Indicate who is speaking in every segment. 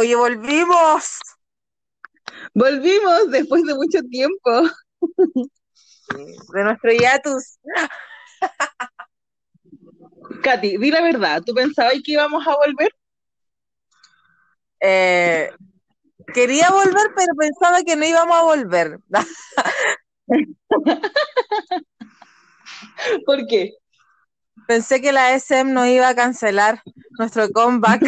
Speaker 1: Oye, volvimos.
Speaker 2: Volvimos después de mucho tiempo.
Speaker 1: De nuestro hiatus.
Speaker 2: Katy, di la verdad, ¿tú pensabas que íbamos a volver?
Speaker 1: Eh, quería volver, pero pensaba que no íbamos a volver.
Speaker 2: ¿Por qué?
Speaker 1: Pensé que la SM nos iba a cancelar nuestro comeback.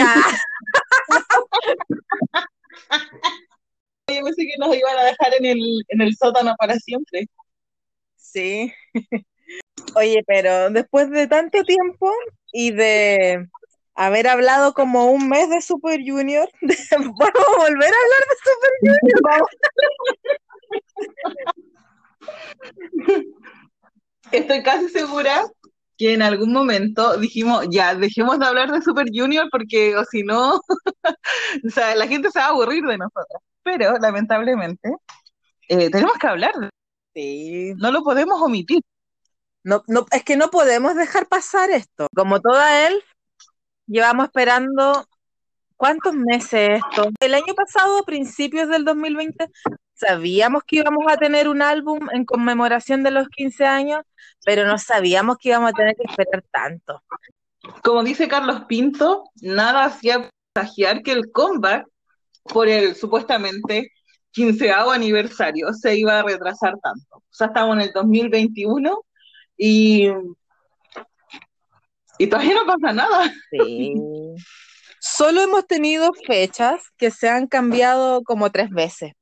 Speaker 2: Yo pensé que nos iban a dejar en el, en el sótano para siempre.
Speaker 1: Sí. Oye, pero después de tanto tiempo y de haber hablado como un mes de Super Junior, ¿vamos a volver a hablar
Speaker 2: de Super Junior? Estoy casi segura que en algún momento dijimos, ya, dejemos de hablar de Super Junior porque o si no, o sea, la gente se va a aburrir de nosotros. Pero lamentablemente eh, tenemos que hablar.
Speaker 1: Sí.
Speaker 2: No lo podemos omitir.
Speaker 1: No, no, es que no podemos dejar pasar esto. Como toda él, llevamos esperando ¿cuántos meses esto? El año pasado, a principios del 2020, sabíamos que íbamos a tener un álbum en conmemoración de los 15 años, pero no sabíamos que íbamos a tener que esperar tanto.
Speaker 2: Como dice Carlos Pinto, nada hacía presagiar que el comeback por el supuestamente quinceavo aniversario se iba a retrasar tanto. O sea, estamos en el 2021 y, y todavía no pasa nada.
Speaker 1: Sí. Solo hemos tenido fechas que se han cambiado como tres veces.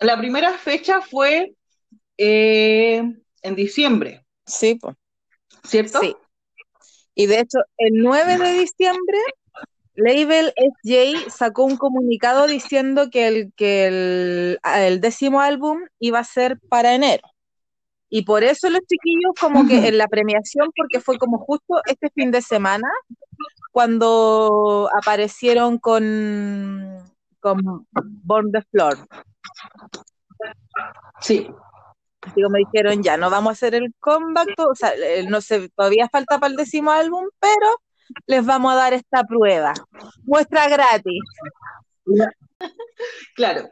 Speaker 2: La primera fecha fue eh, en diciembre.
Speaker 1: Sí, pues.
Speaker 2: ¿Cierto?
Speaker 1: Sí. Y de hecho, el 9 de diciembre Label SJ sacó un comunicado diciendo que el, que el, el, décimo álbum iba a ser para enero. Y por eso los chiquillos, como que en la premiación, porque fue como justo este fin de semana, cuando aparecieron con, con Born the Floor.
Speaker 2: Sí.
Speaker 1: Digo, me dijeron, ya, no vamos a hacer el comeback, o sea, no sé, todavía falta para el décimo álbum, pero les vamos a dar esta prueba. Muestra gratis.
Speaker 2: Claro,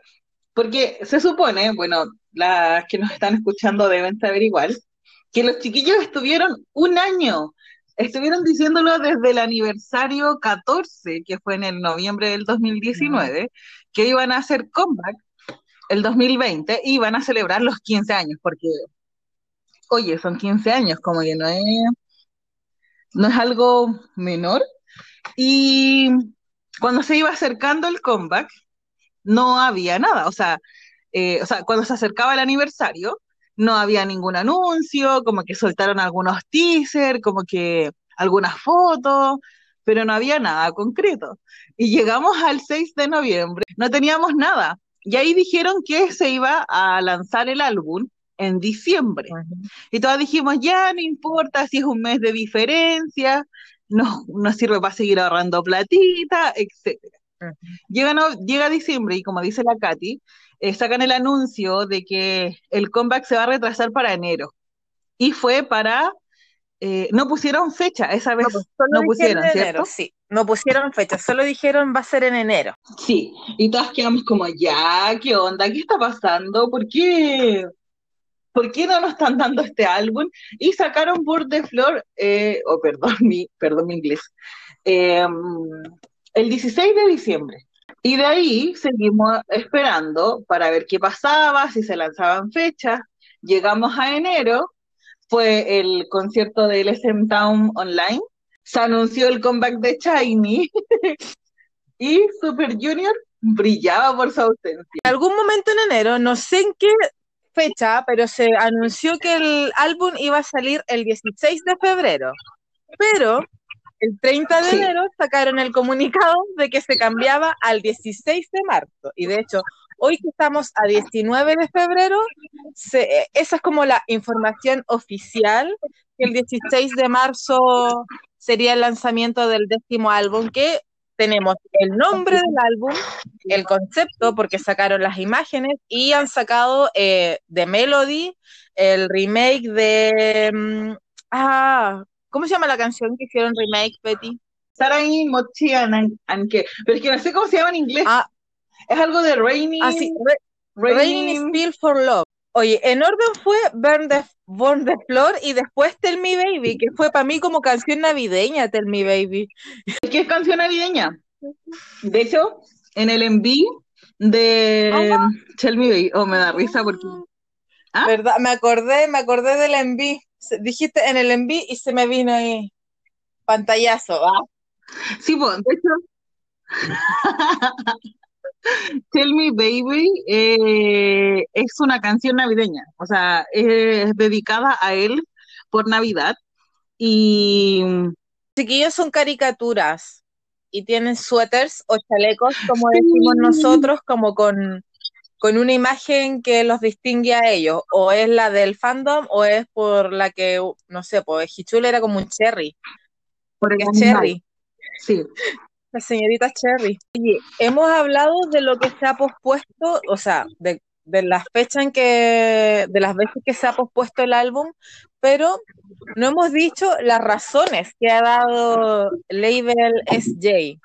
Speaker 2: porque se supone, bueno, las que nos están escuchando deben saber igual, que los chiquillos estuvieron un año, estuvieron diciéndolo desde el aniversario 14, que fue en el noviembre del 2019, que iban a hacer comeback el 2020 y iban a celebrar los 15 años, porque, oye, son 15 años, como que no es no es algo menor. Y cuando se iba acercando el comeback, no había nada. O sea, eh, o sea, cuando se acercaba el aniversario, no había ningún anuncio, como que soltaron algunos teasers, como que algunas fotos, pero no había nada concreto. Y llegamos al 6 de noviembre, no teníamos nada. Y ahí dijeron que se iba a lanzar el álbum en diciembre. Uh -huh. Y todas dijimos, ya no importa si es un mes de diferencia, no, nos sirve para seguir ahorrando platita, etc. Uh -huh. llega, no, llega diciembre y como dice la Katy, eh, sacan el anuncio de que el comeback se va a retrasar para enero. Y fue para... Eh, no pusieron fecha, esa vez no, pues no pusieron, ¿cierto?
Speaker 1: Enero, sí, no pusieron fecha, solo dijeron va a ser en enero.
Speaker 2: Sí, y todas quedamos como, ya, ¿qué onda? ¿Qué está pasando? ¿Por qué? ¿por qué no nos están dando este álbum? Y sacaron Board de Flor, eh, oh, perdón mi, perdón mi inglés, eh, el 16 de diciembre. Y de ahí seguimos esperando para ver qué pasaba, si se lanzaban fechas. Llegamos a enero, fue el concierto del SM Town Online, se anunció el comeback de Shiny y Super Junior brillaba por su ausencia.
Speaker 1: En algún momento en enero, no sé en qué fecha, pero se anunció que el álbum iba a salir el 16 de febrero. Pero el 30 de enero sacaron el comunicado de que se cambiaba al 16 de marzo. Y de hecho, hoy que estamos a 19 de febrero, se, esa es como la información oficial, que el 16 de marzo sería el lanzamiento del décimo álbum, que tenemos el nombre del álbum, el concepto, porque sacaron las imágenes y han sacado eh, de Melody el remake de... Mm, ah, ¿cómo se llama la canción que hicieron remake, Betty?
Speaker 2: Sarai Mochi and, Pero es que no sé cómo se llama en inglés.
Speaker 1: Ah,
Speaker 2: es algo de Raining.
Speaker 1: Ah, sí, Raining for Love. Oye, en orden fue Burn the, Burn the Floor y después Tell Me Baby, que fue para mí como canción navideña, Tell Me Baby.
Speaker 2: ¿Qué es canción navideña? De hecho, en el enví de Tell Me Baby, oh, me da risa porque...
Speaker 1: ¿Ah? ¿Verdad? Me acordé, me acordé del enví. Dijiste en el enví y se me vino ahí pantallazo. ¿ah?
Speaker 2: Sí, pues, de hecho... Tell Me Baby eh, es una canción navideña, o sea, es dedicada a él por Navidad y...
Speaker 1: Chiquillos son caricaturas y tienen suéteres o chalecos, como decimos nosotros, como con, con una imagen que los distingue a ellos, o es la del fandom o es por la que, no sé, pues Hichul era como un cherry, porque es cherry.
Speaker 2: Sí.
Speaker 1: La señorita Cherry. Oye, hemos hablado de lo que se ha pospuesto, o sea, de, de las fechas en que, de las veces que se ha pospuesto el álbum, pero no hemos dicho las razones que ha dado Label SJ.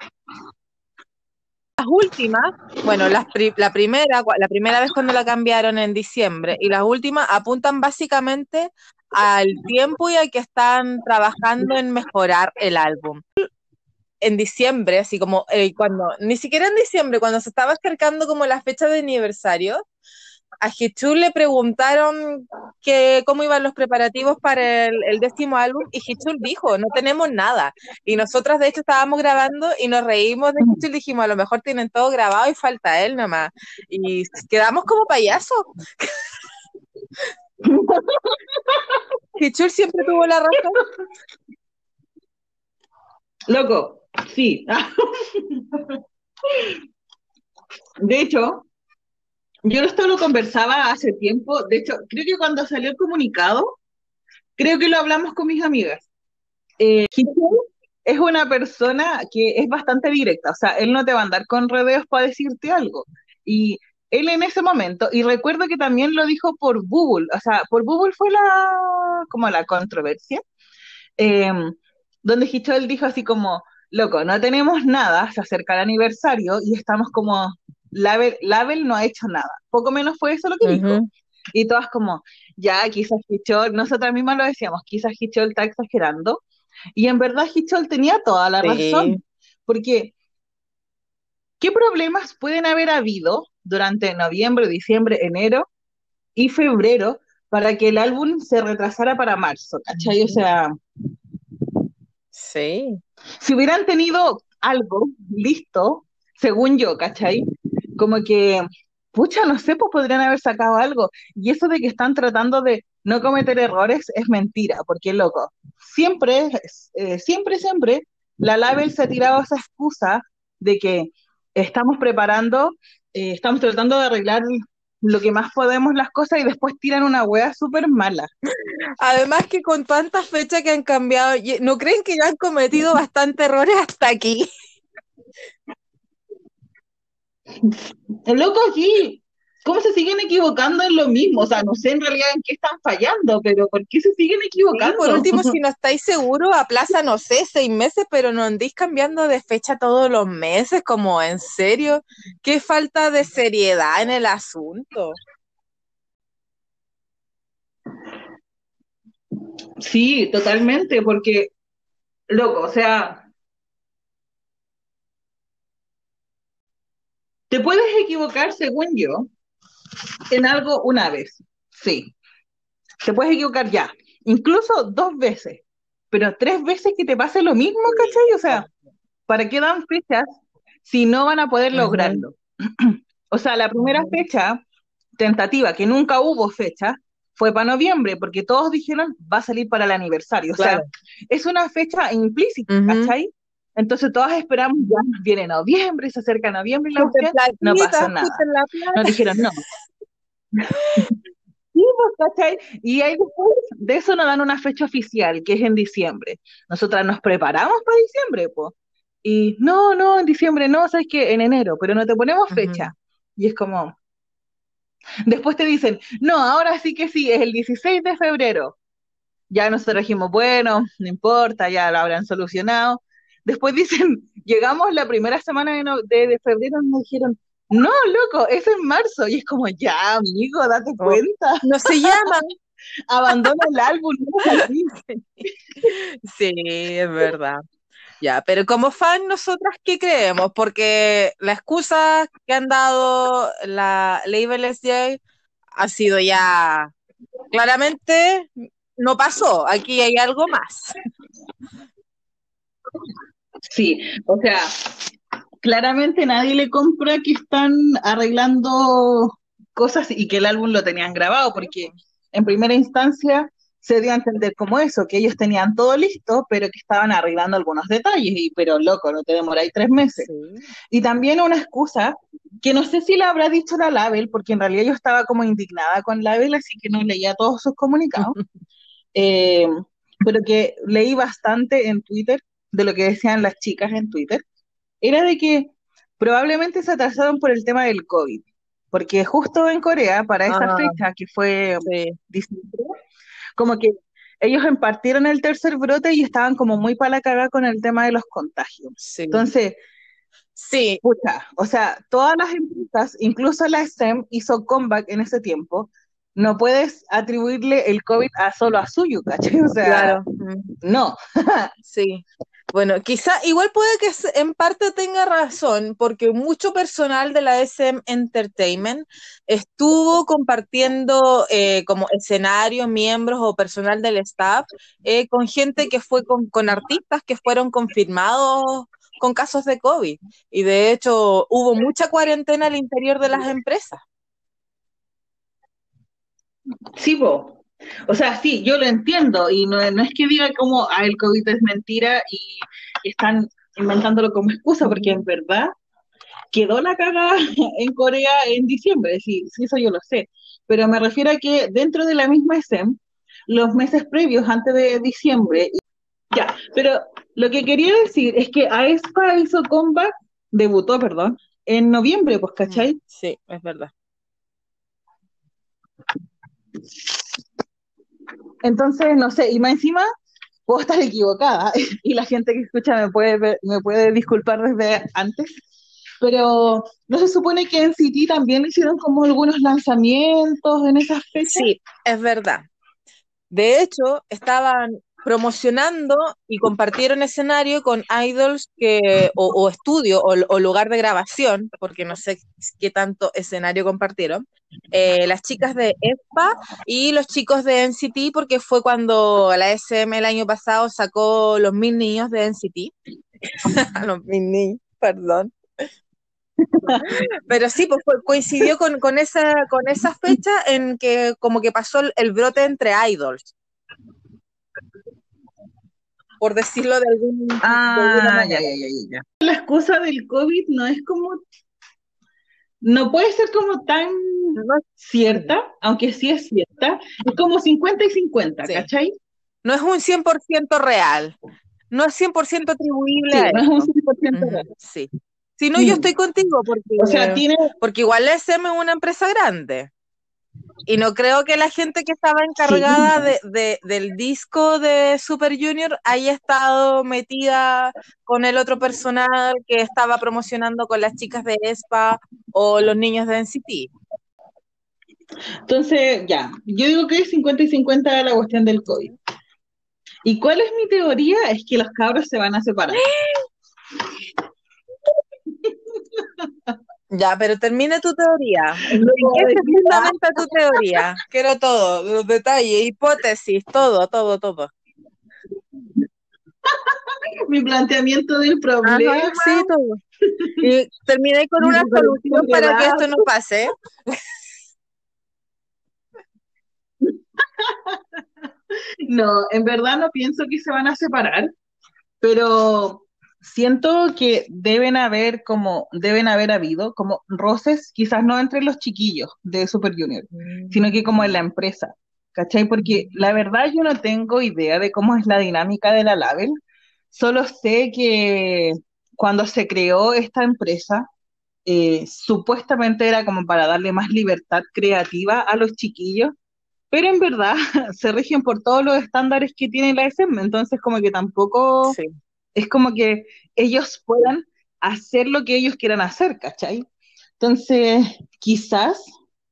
Speaker 1: Las últimas, bueno, las la, primera, la primera vez cuando la cambiaron en diciembre y las últimas apuntan básicamente al tiempo y a que están trabajando en mejorar el álbum. En diciembre, así como eh, cuando, ni siquiera en diciembre, cuando se estaba acercando como la fecha de aniversario, a Hichul le preguntaron que, cómo iban los preparativos para el, décimo álbum y Hichul dijo, no tenemos nada. Y nosotras de hecho estábamos grabando y nos reímos de Hichul, dijimos, a lo mejor tienen todo grabado y falta él nomás. Y quedamos como payasos. Hichul siempre tuvo la razón.
Speaker 2: Loco, Sí. De hecho, yo esto lo conversaba hace tiempo. De hecho, creo que cuando salió el comunicado, creo que lo hablamos con mis amigas. Eh, es una persona que es bastante directa, o sea, él no te va a andar con rodeos para decirte algo. Y él en ese momento, y recuerdo que también lo dijo por Google, o sea, por Google fue la, como la controversia, eh, donde Hichol dijo así como, loco, no tenemos nada, se acerca el aniversario y estamos como, Label, Label no ha hecho nada. Poco menos fue eso lo que dijo. Y todas como, ya, quizás Hichol, nosotras mismas lo decíamos, quizás Hichol está exagerando. Y en verdad Hichol tenía toda la razón, porque ¿qué problemas pueden haber habido durante noviembre, diciembre, enero y febrero para que el álbum se retrasara para marzo? ¿Cachai? O sea...
Speaker 1: Sí.
Speaker 2: Si hubieran tenido algo listo, según yo, ¿cachai? Como que, pucha, no sé, pues podrían haber sacado algo. Y eso de que están tratando de no cometer errores es mentira, porque loco, siempre, eh, siempre, siempre, la Label se ha tirado esa excusa de que estamos preparando, eh, estamos tratando de arreglar lo que más podemos las cosas y después tiran una wea súper mala.
Speaker 1: Además que con tantas fechas que han cambiado, ¿no creen que ya han cometido bastantes errores hasta aquí?
Speaker 2: Loco aquí, ¿cómo se siguen equivocando en lo mismo? O sea, no sé en realidad en qué están fallando, pero ¿por qué se siguen equivocando?
Speaker 1: por último, si no estáis seguros, a plaza, no sé, seis meses, pero no andéis cambiando de fecha todos los meses, como en serio, qué falta de seriedad en el asunto.
Speaker 2: Sí, totalmente, porque, loco, o sea, te puedes equivocar, según yo, en algo una vez, sí. Te puedes equivocar ya, incluso dos veces, pero tres veces que te pase lo mismo, ¿cachai? O sea, ¿para qué dan fechas si no van a poder lograrlo? o sea, la primera fecha tentativa, que nunca hubo fecha, fue para noviembre, porque todos dijeron va a salir para el aniversario. O sea, es una fecha implícita, ¿cachai? Entonces todas esperamos, ya viene noviembre, se acerca noviembre y la no pasa nada. Nos dijeron no. Pues, ¿cachai? Y ahí después de eso nos dan una fecha oficial, que es en diciembre. Nosotras nos preparamos para diciembre, pues. Y no, no, en diciembre no, sabes que en enero, pero no te ponemos fecha. Y es como, Después te dicen, no, ahora sí que sí, es el 16 de febrero. Ya nosotros dijimos, bueno, no importa, ya lo habrán solucionado. Después dicen, llegamos la primera semana de, febrero y nos dijeron, no, loco, es en marzo. Y es como, ya, amigo, date oh, cuenta.
Speaker 1: No se llama.
Speaker 2: Abandona el álbum.
Speaker 1: sí, es verdad. Ya, pero como fan, ¿nosotras qué creemos? Porque la excusa que han dado la Label SJ ha sido ya claramente no pasó, aquí hay algo más.
Speaker 2: Sí, o sea, claramente nadie le compra que están arreglando cosas y que el álbum lo tenían grabado, porque en primera instancia se dio a entender como eso, que ellos tenían todo listo, pero que estaban arreglando algunos detalles, y pero loco, no te demoráis tres meses. Y también una excusa, que no sé si la habrá dicho la Label, porque en realidad yo estaba como indignada con Label, así que no leía todos sus comunicados, eh, pero que leí bastante en Twitter de lo que decían las chicas en Twitter, era de que probablemente se atrasaron por el tema del COVID, porque justo en Corea, para esa ah. fecha, que fue diciembre, como que ellos impartieron el tercer brote y estaban como muy para la cagada con el tema de los contagios. Entonces, sí, pucha, o sea, todas las empresas, incluso la STEM, hizo comeback en ese tiempo. No puedes atribuirle el COVID a solo a suyo, ¿cachai? O sea, claro. no.
Speaker 1: sí. Bueno, quizá igual puede que en parte tenga razón, porque mucho personal de la SM Entertainment estuvo compartiendo eh, como escenarios, miembros o personal del staff eh, con gente que fue con, con artistas que fueron confirmados con casos de COVID. Y de hecho hubo mucha cuarentena al interior de las empresas.
Speaker 2: Sí, vos. O sea, sí, yo lo entiendo y no, es que diga como ah, el COVID es mentira y, están inventándolo como excusa, porque en verdad quedó la caga en Corea en diciembre, sí, sí, eso yo lo sé, pero me refiero a que dentro de la misma SEM, los meses previos, antes de diciembre, ya, pero lo que quería decir es que aespa hizo comeback, debutó, perdón, en noviembre, pues, ¿cachai?
Speaker 1: Sí, es verdad.
Speaker 2: Entonces, no sé, y más encima puedo estar equivocada y la gente que escucha me puede, me puede disculpar desde antes, pero ¿no se supone que en City también hicieron como algunos lanzamientos en esas fechas?
Speaker 1: Sí, es verdad. De hecho, estaban promocionando y compartieron escenario con idols que, o, estudio o, lugar de grabación, porque no sé qué tanto escenario compartieron, eh, las chicas de ESPA y los chicos de NCT, porque fue cuando la SM el año pasado sacó los mil niños de NCT. los mil niños, perdón. Pero sí, pues coincidió con, esa, con esa fecha en que como que pasó el brote entre idols por decirlo de algún
Speaker 2: ah, ya, ya, ya, ya. La excusa del COVID no es como, no puede ser como tan cierta, aunque sí es cierta, es como 50 y 50, ¿cachai?
Speaker 1: No es un 100% real, no es 100% atribuible a
Speaker 2: no es un 100% real.
Speaker 1: Sí. Si no, yo estoy contigo, porque,
Speaker 2: o sea, tiene...
Speaker 1: porque igual la SM es una empresa grande. Y no creo que la gente que estaba encargada de, del disco de Super Junior haya estado metida con el otro personal que estaba promocionando con las chicas de ESPA o los niños de NCT.
Speaker 2: Entonces, ya, yo digo que es 50 y 50 la cuestión del COVID. ¿Y cuál es mi teoría? Es que los cabros se van a separar.
Speaker 1: Ya, pero termine tu teoría. ¿En qué se fundamenta tu teoría? Quiero todo, los detalles, hipótesis, todo, todo, todo.
Speaker 2: Mi planteamiento del problema.
Speaker 1: sí, todo. Y terminé con una solución para que esto no pase.
Speaker 2: No, en verdad no pienso que se van a separar, pero siento que deben haber como, deben haber habido como roces, quizás no entre los chiquillos de Super Junior,
Speaker 1: Mm.
Speaker 2: sino que como en la empresa, ¿cachai? Porque la verdad yo no tengo idea de cómo es la dinámica de la Label, solo sé que cuando se creó esta empresa, eh, supuestamente era como para darle más libertad creativa a los chiquillos, pero en verdad se rigen por todos los estándares que tiene la SM, entonces como que tampoco
Speaker 1: Sí.
Speaker 2: Es como que ellos puedan hacer lo que ellos quieran hacer, ¿cachai? Entonces, quizás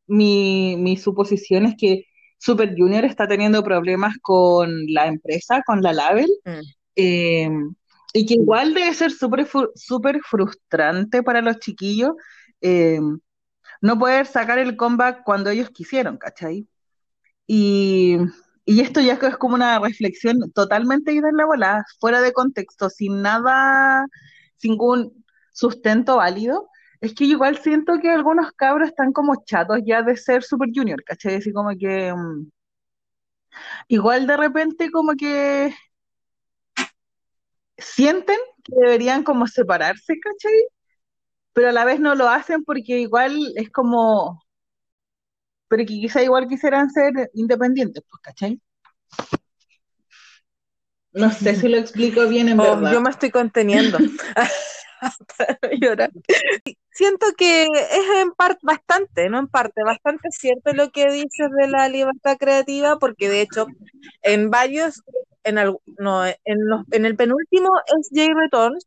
Speaker 2: mi, mi suposición es que Super Junior está teniendo problemas con la empresa, con la label,
Speaker 1: Mm.
Speaker 2: eh, y que igual debe ser súper súper frustrante para los chiquillos eh, no poder sacar el comeback cuando ellos quisieron, ¿cachai? Y, y esto ya es como una reflexión totalmente ida en la bola, fuera de contexto, sin nada, sin ningún sustento válido. Es que igual siento que algunos cabros están como chatos ya de ser Super Junior, ¿cachai? Así como que mm, igual de repente como que sienten que deberían como separarse, ¿cachai? Pero a la vez no lo hacen porque igual es como, pero que quizá igual quisieran ser independientes, pues, ¿cachai? No sé si lo explico bien en
Speaker 1: Oh,
Speaker 2: verdad.
Speaker 1: yo me estoy conteniendo llorar. Siento que es en parte, bastante, no en parte, bastante cierto lo que dices de la libertad creativa, porque de hecho en varios, en, al- no, en, los, en el penúltimo SJ Returns,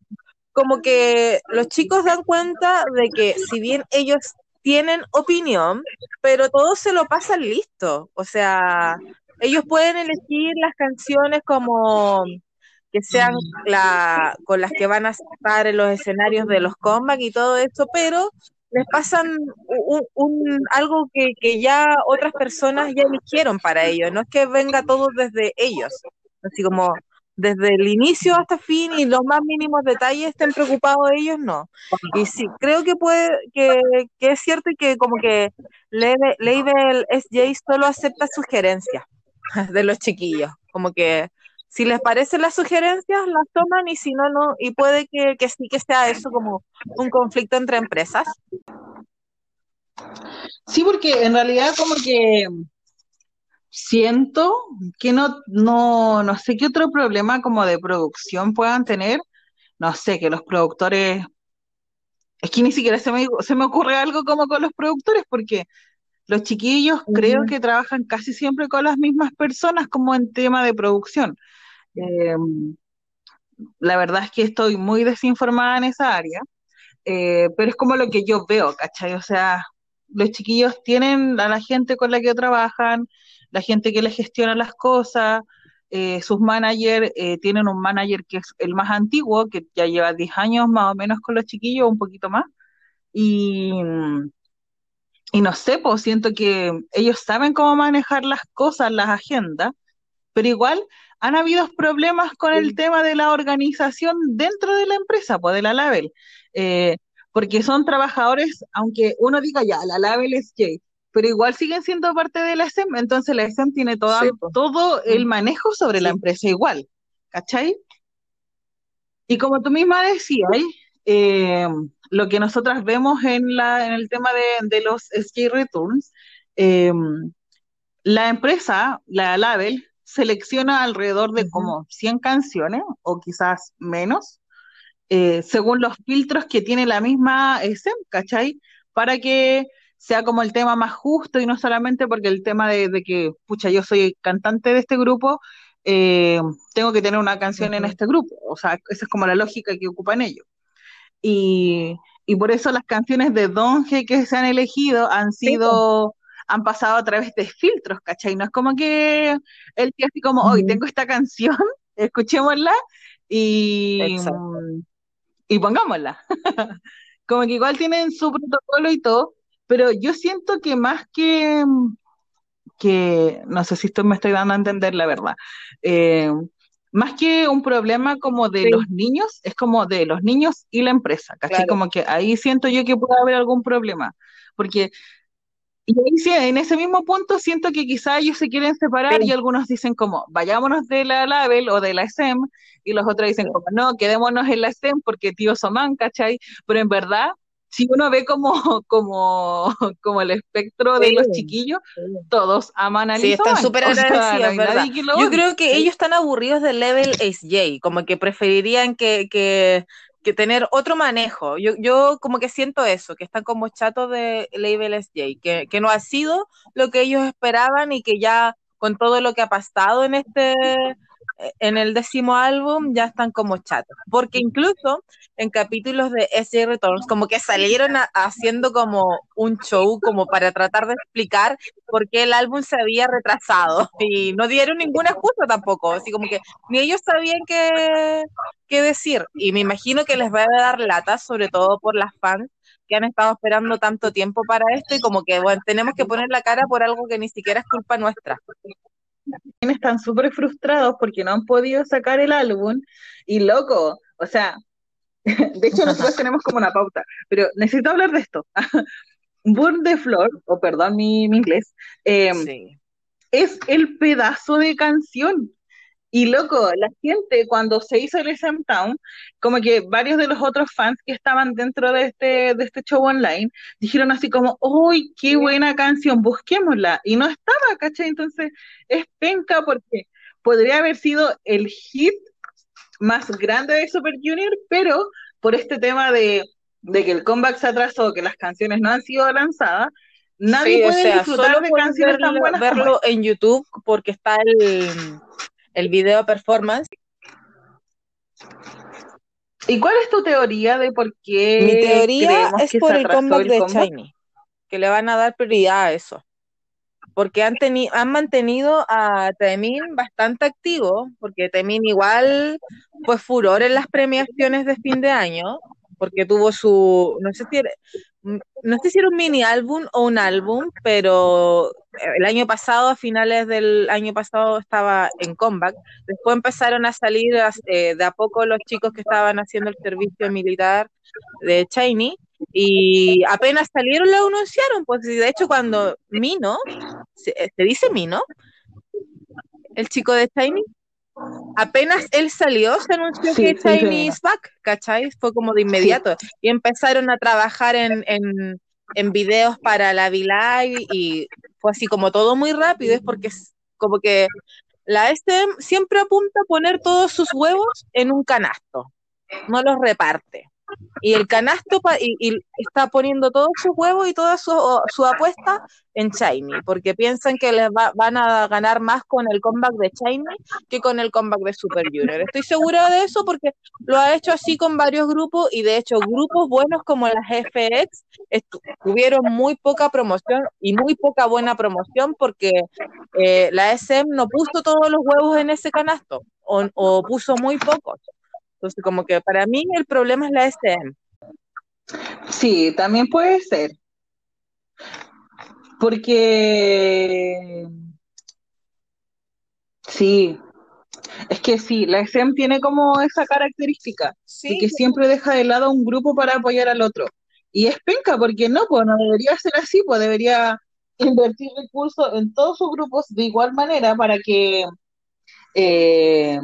Speaker 1: como que los chicos dan cuenta de que si bien ellos tienen opinión, pero todos se lo pasan listo, o sea, ellos pueden elegir las canciones como que sean la, con las que van a estar en los escenarios de los comeback y todo esto, pero les pasan un, un- algo que, que ya otras personas ya eligieron para ellos, no es que venga todo desde ellos, así como desde el inicio hasta fin y los más mínimos detalles estén preocupados ellos, no. Y sí, creo que puede, que, que es cierto y que como que Label, SJ solo acepta sugerencias de los chiquillos, como que si les parecen las sugerencias, las toman y si no, no, y puede que, que sí que sea eso como un conflicto entre empresas.
Speaker 2: Sí, porque en realidad como que siento que no, no, no sé qué otro problema como de producción puedan tener. No sé, que los productores, es que ni siquiera se me, se me ocurre algo como con los productores, porque los chiquillos creo que trabajan casi siempre con las mismas personas como en tema de producción. Eh, la verdad es que estoy muy desinformada en esa área, eh, pero es como lo que yo veo, ¿cachai? O sea, los chiquillos tienen a la gente con la que trabajan, la gente que les gestiona las cosas, eh, sus managers eh, tienen un manager que es el más antiguo, que ya lleva 10 años más o menos con los chiquillos, un poquito más, y, y no sé, pues siento que ellos saben cómo manejar las cosas, las agendas, pero igual han habido problemas con el tema de la organización dentro de la empresa, pues de la Label, eh, porque son trabajadores, aunque uno diga ya, la Label es J, pero igual siguen siendo parte de la SEM, entonces la SEM tiene toda,
Speaker 1: Sí, pues.
Speaker 2: todo el manejo sobre la empresa igual, ¿cachai? Y como tú misma decías, eh, lo que nosotras vemos en, la, en el tema de, de los SK Returns, eh, la empresa, la Label, selecciona alrededor de como 100 canciones o quizás menos, eh, según los filtros que tiene la misma SEM, ¿cachai? Para que sea como el tema más justo y no solamente porque el tema de, de que, pucha, yo soy cantante de este grupo, eh, tengo que tener una canción en
Speaker 1: Ujú.
Speaker 2: este grupo. O sea, esa es como la lógica que ocupan ellos. Y, y por eso las canciones de Donge que se han elegido han
Speaker 1: Sí,
Speaker 2: sido, han pasado a través de filtros, ¿cachai? No es como que él que así como, hoy tengo esta canción, escuchémosla y,
Speaker 1: Exacto.
Speaker 2: y pongámosla. Como que igual tienen su protocolo y todo, pero yo siento que más que, que no sé si esto me estoy dando a entender la verdad, eh, más que un problema como de
Speaker 1: Sí.
Speaker 2: los niños, es como de los niños y la empresa, ¿cachai?
Speaker 1: Claro.
Speaker 2: Como que ahí siento yo que puede haber algún problema, porque Y sí, en ese mismo punto siento que quizá ellos se quieren separar y algunos dicen como, vayámonos de la Label o de la SEM, y los otros dicen como, no, quedémonos en la SEM porque tío Soman, ¿cachai? Pero en verdad, si uno ve como, como, como el espectro de los chiquillos, todos aman a
Speaker 1: Sí, están súper agradecidos, ¿verdad? Yo creo que ellos están aburridos del level SJ, como que preferirían que, que que tener otro manejo. Yo, yo como que siento eso, que están como chatos de Label SJ, que, que no ha sido lo que ellos esperaban y que ya con todo lo que ha pasado en este en el décimo álbum ya están como chatos, porque incluso en capítulos de SJ Returns como que salieron haciendo como un show como para tratar de explicar por qué el álbum se había retrasado y no dieron ninguna excusa tampoco, así como que ni ellos sabían qué, qué decir y me imagino que les va a dar lata, sobre todo por las fans que han estado esperando tanto tiempo para esto y como que, bueno, tenemos que poner la cara por algo que ni siquiera es culpa nuestra
Speaker 2: están súper frustrados porque no han podido sacar el álbum. Y loco, o sea, de hecho nosotros tenemos como una pauta, pero necesito hablar de esto. Burn the Floor, o perdón mi, inglés, em, es el pedazo de canción y loco, la gente cuando se hizo el SM Town, como que varios de los otros fans que estaban dentro de este, de este show online, dijeron así como, ¡Uy, qué buena canción! Busquémosla. Y no estaba, ¿cachai? Entonces es penca porque podría haber sido el hit más grande de Super Junior, pero por este tema de, que el comeback se atrasó, que las canciones no han sido lanzadas, nadie puede disfrutar de canciones tan buenas.
Speaker 1: Verlo en YouTube porque está el el video performance.
Speaker 2: ¿Y cuál es tu teoría de por qué?
Speaker 1: Mi teoría es por el comeback de Shiny, que le van a dar prioridad a eso. Porque han, han mantenido a Temin bastante activo, porque Temin igual fue furor en las premiaciones de fin de año, porque tuvo su, no sé si no sé si era un mini álbum o un álbum, pero el año pasado, a finales del año pasado, estaba en comeback. Después empezaron a salir eh, de a poco los chicos que estaban haciendo el servicio militar de Shiny y apenas salieron lo anunciaron. Pues de hecho, cuando Mino, ¿se, ¿se dice Mino? El chico de Shiny, apenas él salió, se anunció que Chinese back, ¿cachai? Fue como de inmediato. Y empezaron a trabajar en, en, en videos para la V-Live y fue así como todo muy rápido, es porque como que la SM siempre apunta a poner todos sus huevos en un canasto, no los reparte y el canasto y, está poniendo todos sus huevos y toda su, su, apuesta en Shiny, porque piensan que les van a ganar más con el comeback de Shiny que con el comeback de Super Junior. Estoy segura de eso porque lo ha hecho así con varios grupos y de hecho grupos buenos como las FX tuvieron muy poca promoción y muy poca buena promoción porque eh, la SM no puso todos los huevos en ese canasto o puso muy pocos. Entonces, como que para mí el problema es la SM.
Speaker 2: Sí, también puede ser. Porque sí, es que sí, la SM tiene como esa característica de que siempre deja de lado a un grupo para apoyar al otro. Y es penca, porque no, pues no debería ser así, pues debería invertir recursos en todos sus grupos de igual manera para que eh,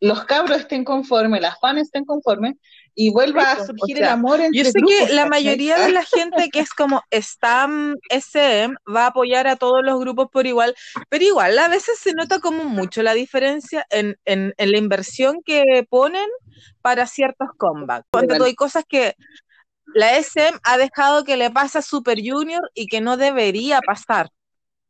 Speaker 2: los cabros estén conformes, las fans estén conformes y vuelva a surgir el amor entre
Speaker 1: Yo sé que la mayoría de la gente que es como STAM, SM, va a apoyar a todos los grupos por igual, pero igual a veces se nota como mucho la diferencia en, en, la inversión que ponen para ciertos comebacks. Cuando hay cosas que la SM ha dejado que le pase a Super Junior y que no debería pasar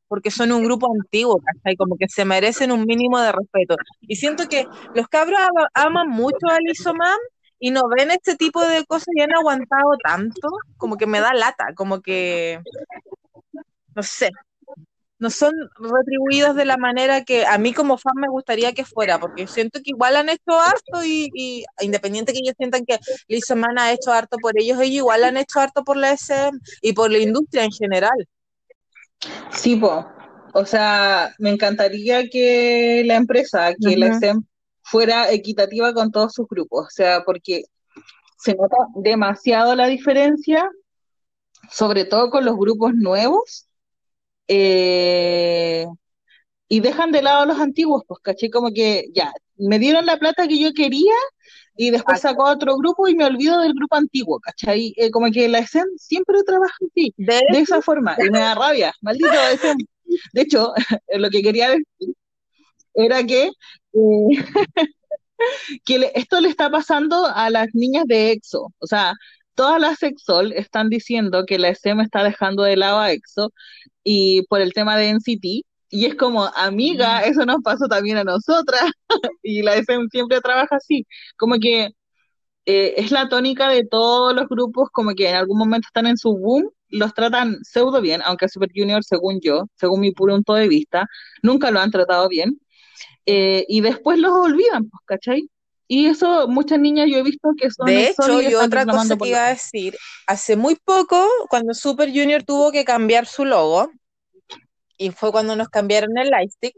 Speaker 1: porque son un grupo antiguo, ¿cachai? Como que se merecen un mínimo de respeto. Y siento que los cabros aman mucho a Lizoman y no ven este tipo de cosas y han aguantado tanto, como que me da lata, como que, no sé, no son retribuidos de la manera que a mí como fan me gustaría que fuera, porque siento que igual han hecho harto y, independiente que ellos sientan que Lizoman ha hecho harto por ellos, ellos igual han hecho harto por la SM y por la industria en general.
Speaker 2: Sí, po. O sea, me encantaría que la empresa, que la SEM fuera equitativa con todos sus grupos. O sea, porque se nota demasiado la diferencia, sobre todo con los grupos nuevos, eh, y dejan de lado a los antiguos, pues, caché, como que ya, me dieron la plata que yo quería y después sacó otro grupo y me olvido del grupo antiguo, ¿cachai? Eh, como que la ESEM siempre trabaja así, de, esa forma, y me da rabia, maldito ESEM. De hecho, lo que quería decir era que, eh, que esto le está pasando a las niñas de EXO, o sea, todas las EXOL están diciendo que la ESEM está dejando de lado a EXO y por el tema de NCT, y es como, amiga, eso nos pasó también a nosotras, y la ESEM siempre trabaja así, como que eh, es la tónica de todos los grupos, como que en algún momento están en su boom, los tratan pseudo bien, aunque Super Junior, según yo, según mi punto de vista, nunca lo han tratado bien, eh, y después los olvidan, pues, ¿cachai? Y eso muchas niñas yo he visto que son...
Speaker 1: De hecho, y otra cosa que iba a decir, hace muy poco, cuando Super Junior tuvo que cambiar su logo, y fue cuando nos cambiaron el lightstick,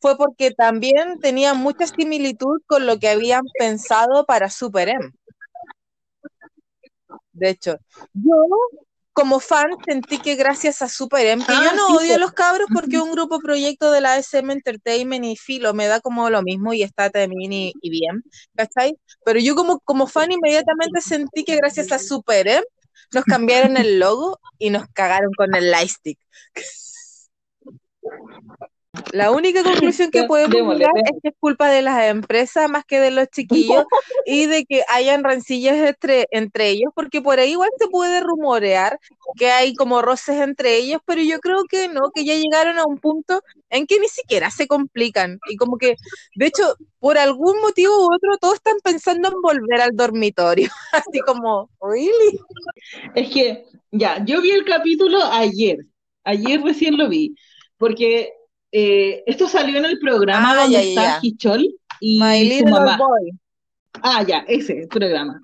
Speaker 1: fue porque también tenía mucha similitud con lo que habían pensado para Super M. De hecho, yo como fan sentí que gracias a Super M, que yo ah, no odio a los cabros porque un grupo proyecto de la SM Entertainment y Filo me da como lo mismo y está también y, bien, ¿cachai? Pero yo como, como fan inmediatamente sentí que gracias a Super M nos cambiaron el logo y nos cagaron con el lightstick. La única conclusión que podemos llegar es que es culpa de las empresas más que de los chiquillos y de que hayan rencillas entre, entre ellos, porque por ahí igual se puede rumorear que hay como roces entre ellos, pero yo creo que no, que ya llegaron a un punto en que ni siquiera se complican. Y como que, de hecho, por algún motivo u otro, todos están pensando en volver al dormitorio, así como, ¿really?
Speaker 2: Es que, ya, yo vi el capítulo ayer, ayer recién lo vi porque eh, esto salió en el programa ah, donde está Hichol y su mamá. Ah, ya, ese programa.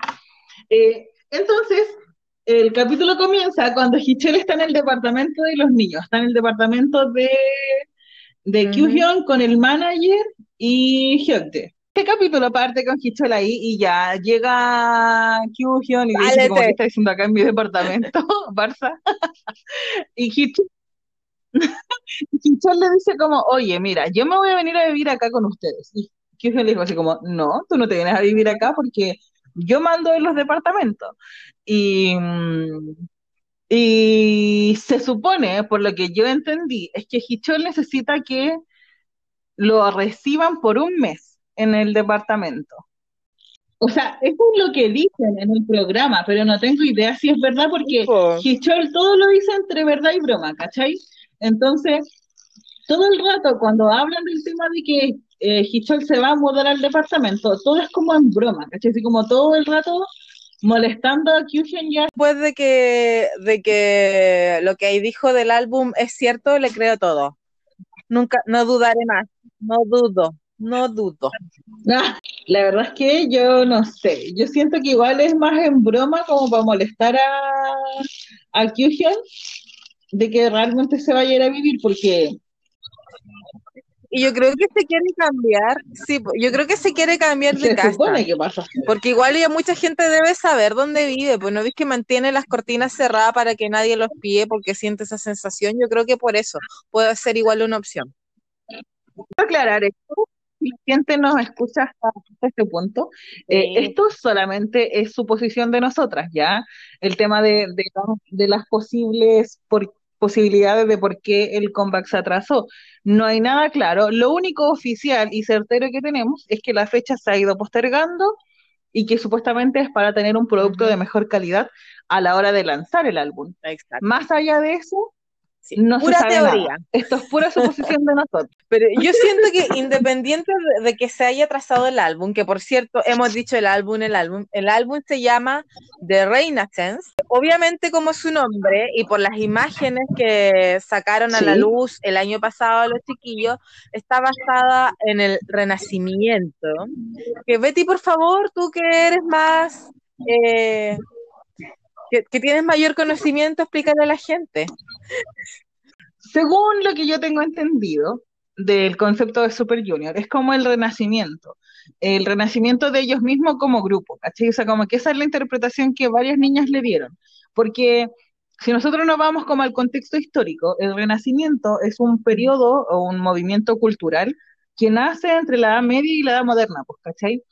Speaker 2: Eh, entonces, el capítulo comienza cuando Hichol está en el departamento de los niños, está en el departamento de, de Kyuhyun con el manager y Hyokte. Este capítulo parte con Hichol ahí y ya llega Kyuhyun y dice, como que está diciendo acá en mi departamento, Barça. y Hichol Chinchón le dice como, oye, mira, yo me voy a venir a vivir acá con ustedes. Y Kyuhyun le dijo así como, no, tú no te vienes a vivir acá porque yo mando en los departamentos. Y, mm, y se supone, por lo que yo entendí, es que Hichol necesita que lo reciban por un mes en el departamento. O sea, eso es lo que dicen en el programa, pero no tengo idea si es verdad porque Hichol todo lo dice entre verdad y broma, ¿cachai? Entonces, todo el rato cuando hablan del tema de que eh, se va a mudar al departamento, todo es como en broma, ¿cachai? Así como todo el rato molestando a Kyushin ya.
Speaker 1: Después de que, de que lo que dijo del álbum es cierto, le creo todo. Nunca, no dudaré más, no dudo, no dudo.
Speaker 2: la verdad es que yo no sé, yo siento que igual es más en broma como para molestar a, a Kyushin de que realmente se vaya a ir a vivir, porque...
Speaker 1: Y yo creo que se quiere cambiar, sí, yo creo que se quiere cambiar de casa.
Speaker 2: pasa.
Speaker 1: Porque igual ya mucha gente debe saber dónde vive, pues no ves que mantiene las cortinas cerradas para que nadie los pille porque siente esa sensación, yo creo que por eso puede ser igual una opción.
Speaker 2: Quiero aclarar esto, si gente nos escucha hasta, este punto, eh, esto solamente es suposición de nosotras, ¿ya? El tema de, de, de las posibles, por, posibilidades de por qué el comeback se atrasó. No hay nada claro. Lo único oficial y certero que tenemos es que la fecha se ha ido postergando y que supuestamente es para tener un producto de mejor calidad a la hora de lanzar el álbum. Más allá de eso, no pura teoría. Esto es pura suposición de nosotros.
Speaker 1: Pero yo siento que independiente de, que se haya trazado el álbum, que por cierto hemos dicho el álbum, el álbum, el álbum se llama The Renaissance. Obviamente como su nombre y por las imágenes que sacaron a la luz el año pasado los chiquillos, está basada en el renacimiento. Que Betty, por favor, tú que eres más eh, que, tienes mayor conocimiento, explícale a la gente.
Speaker 2: Según lo que yo tengo entendido del concepto de Super Junior, es como el renacimiento, el renacimiento de ellos mismos como grupo, ¿cachai? O sea, como que esa es la interpretación que varias niñas le dieron, porque si nosotros nos vamos como al contexto histórico, el Renacimiento es un periodo o un movimiento cultural que nace entre la Edad Media y la Edad Moderna, pues, ¿cachai?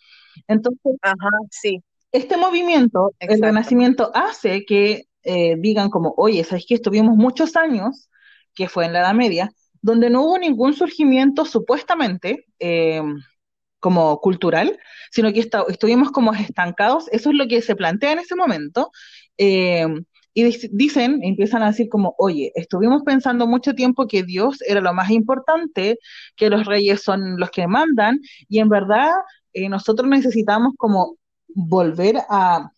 Speaker 2: Entonces,
Speaker 1: Ajá, sí.
Speaker 2: Este movimiento, el. Renacimiento, hace que eh, digan como, oye, ¿sabes qué? Estuvimos muchos años, que fue en la Edad Media, donde no hubo ningún surgimiento supuestamente eh, como cultural, sino que estuvimos como estancados, eso es lo que se plantea en ese momento, eh, y dic- dicen, empiezan a decir como, oye, estuvimos pensando mucho tiempo que Dios era lo más importante, que los reyes son los que mandan, y en verdad eh, nosotros necesitamos como volver a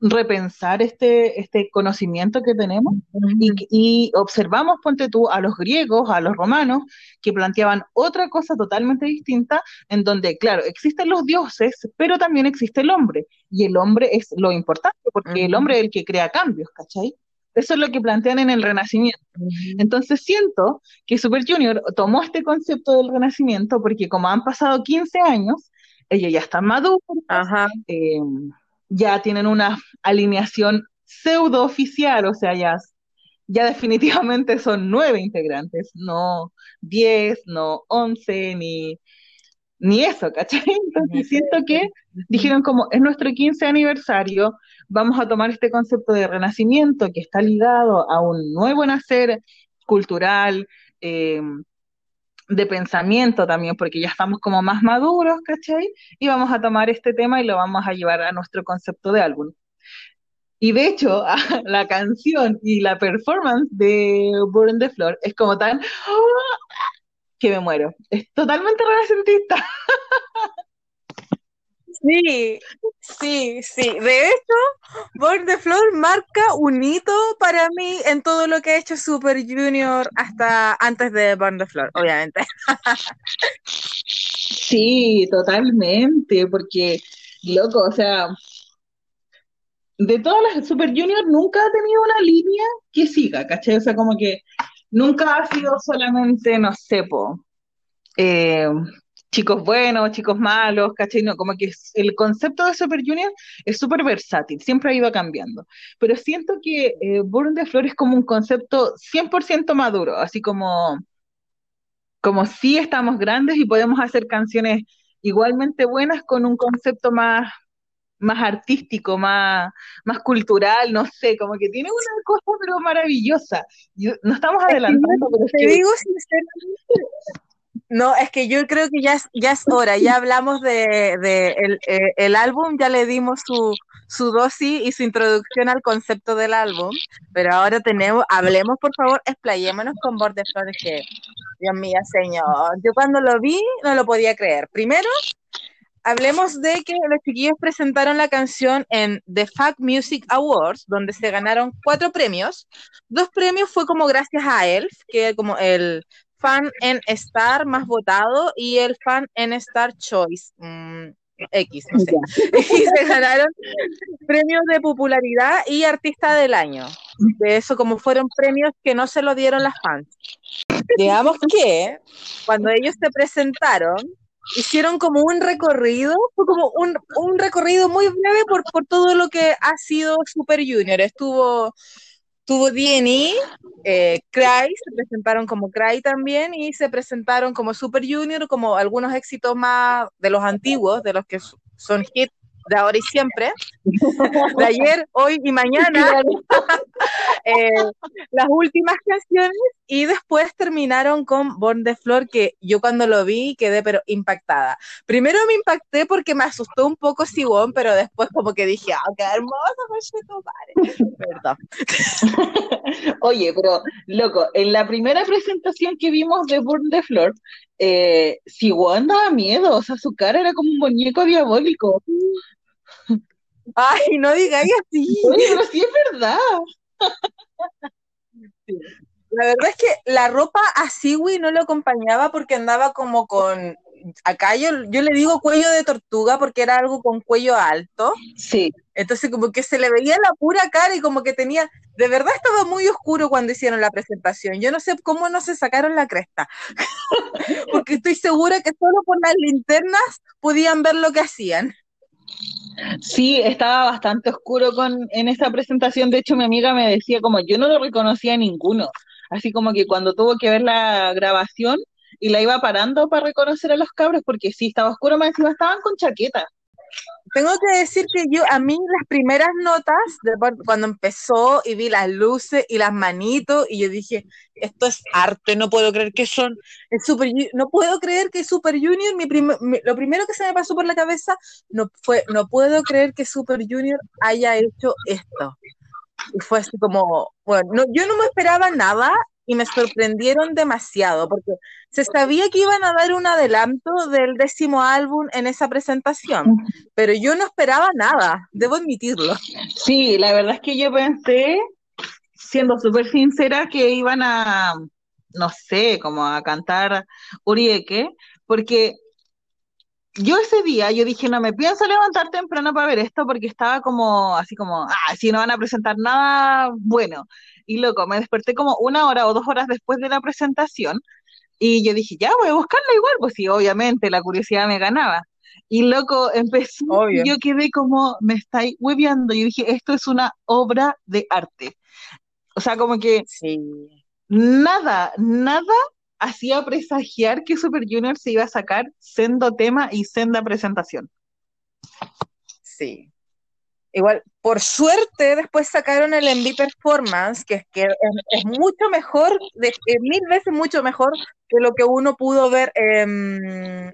Speaker 2: repensar este, este conocimiento que tenemos y, y observamos, ponte tú, a los griegos, a los romanos, que planteaban otra cosa totalmente distinta, en donde, claro, existen los dioses, pero también existe el hombre, y el hombre es lo importante, porque el hombre es el que crea cambios, ¿cachai? Eso es lo que plantean en el Renacimiento. Entonces siento que Super Junior tomó este concepto del Renacimiento porque como han pasado 15 años, ellos ya están maduros,
Speaker 1: Ajá.
Speaker 2: eh, ya tienen una alineación pseudo oficial, o sea, ya, ya definitivamente son nueve integrantes, no diez, no once, ni, ni eso, ¿cachai? Entonces siento que dijeron como es nuestro 15 aniversario, vamos a tomar este concepto de renacimiento que está ligado a un nuevo nacer cultural, eh, de pensamiento también, porque ya estamos como más maduros, ¿cachai? Y vamos a tomar este tema y lo vamos a llevar a nuestro concepto de álbum. Y de hecho, la canción y la performance de Burn the Floor es como tan que me muero. Es totalmente renacentista.
Speaker 1: Sí, sí, sí. De hecho, Born the Floor marca un hito para mí en todo lo que ha hecho Super Junior hasta antes de Born the Floor, obviamente.
Speaker 2: Sí, totalmente, porque, loco, o sea, de todas las Super Junior nunca ha tenido una línea que siga, ¿cachai? O sea, como que nunca ha sido solamente, no sé, eh, chicos buenos, chicos malos, ¿cachai? No, como que el concepto de Super Junior es súper versátil, siempre ha ido cambiando. Pero siento que eh, Burn de Flor es como un concepto 100% maduro, así como, como si estamos grandes y podemos hacer canciones igualmente buenas con un concepto más, más artístico, más, más cultural, no sé, como que tiene una cosa pero maravillosa. Yo- no estamos adelantando, pero es
Speaker 1: te
Speaker 2: que
Speaker 1: digo sinceramente, no, es que yo creo que ya es, ya es hora, ya hablamos de, de el, eh, el álbum, ya le dimos su, su dosis y su introducción al concepto del álbum, pero ahora tenemos, hablemos por favor, explayémonos con Born the Floor, que Dios mío, señor, yo cuando lo vi no lo podía creer. Primero, hablemos de que los chiquillos presentaron la canción en The Fact Music Awards, donde se ganaron cuatro premios. Dos premios fue como gracias a Elf, que como el fan en Star más votado y el fan en Star Choice. mm, X, no sé. Y se ganaron premios de popularidad y artista del año. De eso, como fueron premios que no se lo dieron las fans. Digamos que cuando ellos se presentaron, hicieron como un recorrido, fue como un, un recorrido muy breve por, por todo lo que ha sido Super Junior. Estuvo, tuvo D&E, eh, Cry, se presentaron como Cry también y se presentaron como Super Junior, como algunos éxitos más de los antiguos, de los que son hits de ahora y siempre, de ayer, hoy y mañana, eh, las últimas canciones y después terminaron con Born de Flor que yo cuando lo vi quedé pero impactada. Primero me impacté porque me asustó un poco Sigón, pero después como que dije, ah, qué hermoso, Perdón.
Speaker 2: Oye, pero loco, en la primera presentación que vimos de Burn the Floor, eh, Siwon daba miedo, o sea, su cara era como un muñeco diabólico.
Speaker 1: Ay, no digáis así.
Speaker 2: Oye, pero sí es verdad.
Speaker 1: Sí. La verdad es que la ropa a Siwi no lo acompañaba porque andaba como con, acá yo, yo le digo cuello de tortuga porque era algo con cuello alto.
Speaker 2: Sí.
Speaker 1: Entonces como que se le veía la pura cara y como que tenía, de verdad estaba muy oscuro cuando hicieron la presentación. Yo no sé cómo no se sacaron la cresta. porque estoy segura que solo por las linternas podían ver lo que hacían.
Speaker 2: Sí, estaba bastante oscuro con, en esa presentación. De hecho, mi amiga me decía como yo no lo reconocía a ninguno. Así como que cuando tuvo que ver la grabación y la iba parando para reconocer a los cabros, porque sí, estaba oscuro, más encima estaban con chaqueta.
Speaker 1: Tengo que decir que yo, a mí las primeras notas, de cuando empezó y vi las luces y las manitos, y yo dije, esto es arte, no puedo creer que son, es super, no puedo creer que Super Junior, mi lo primero que se me pasó por la cabeza, no fue, no puedo creer que Super Junior haya hecho esto. Y fue así como, bueno, no, yo no me esperaba nada y me sorprendieron demasiado, porque se sabía que iban a dar un adelanto del décimo álbum en esa presentación, pero yo no esperaba nada, debo admitirlo.
Speaker 2: Sí, la verdad es que yo pensé, siendo súper sincera, que iban a, no sé, como a cantar Urieke, porque yo ese día, yo dije, no me pienso levantar temprano para ver esto porque estaba como, así como, ah, si no van a presentar nada bueno. Y loco, me desperté como una hora o dos horas después de la presentación y yo dije, ya voy a buscarla igual, pues sí, obviamente la curiosidad me ganaba. Y loco, empecé, y yo quedé como, me estáis hueveando. Yo dije, esto es una obra de arte. O sea, como que
Speaker 1: sí.
Speaker 2: nada, nada hacía presagiar que Super Junior se iba a sacar sendo tema y senda presentación.
Speaker 1: Sí. Igual, por suerte, después sacaron el MV Performance, que, que es, mucho mejor, de, mil veces mucho mejor que lo que uno pudo ver en,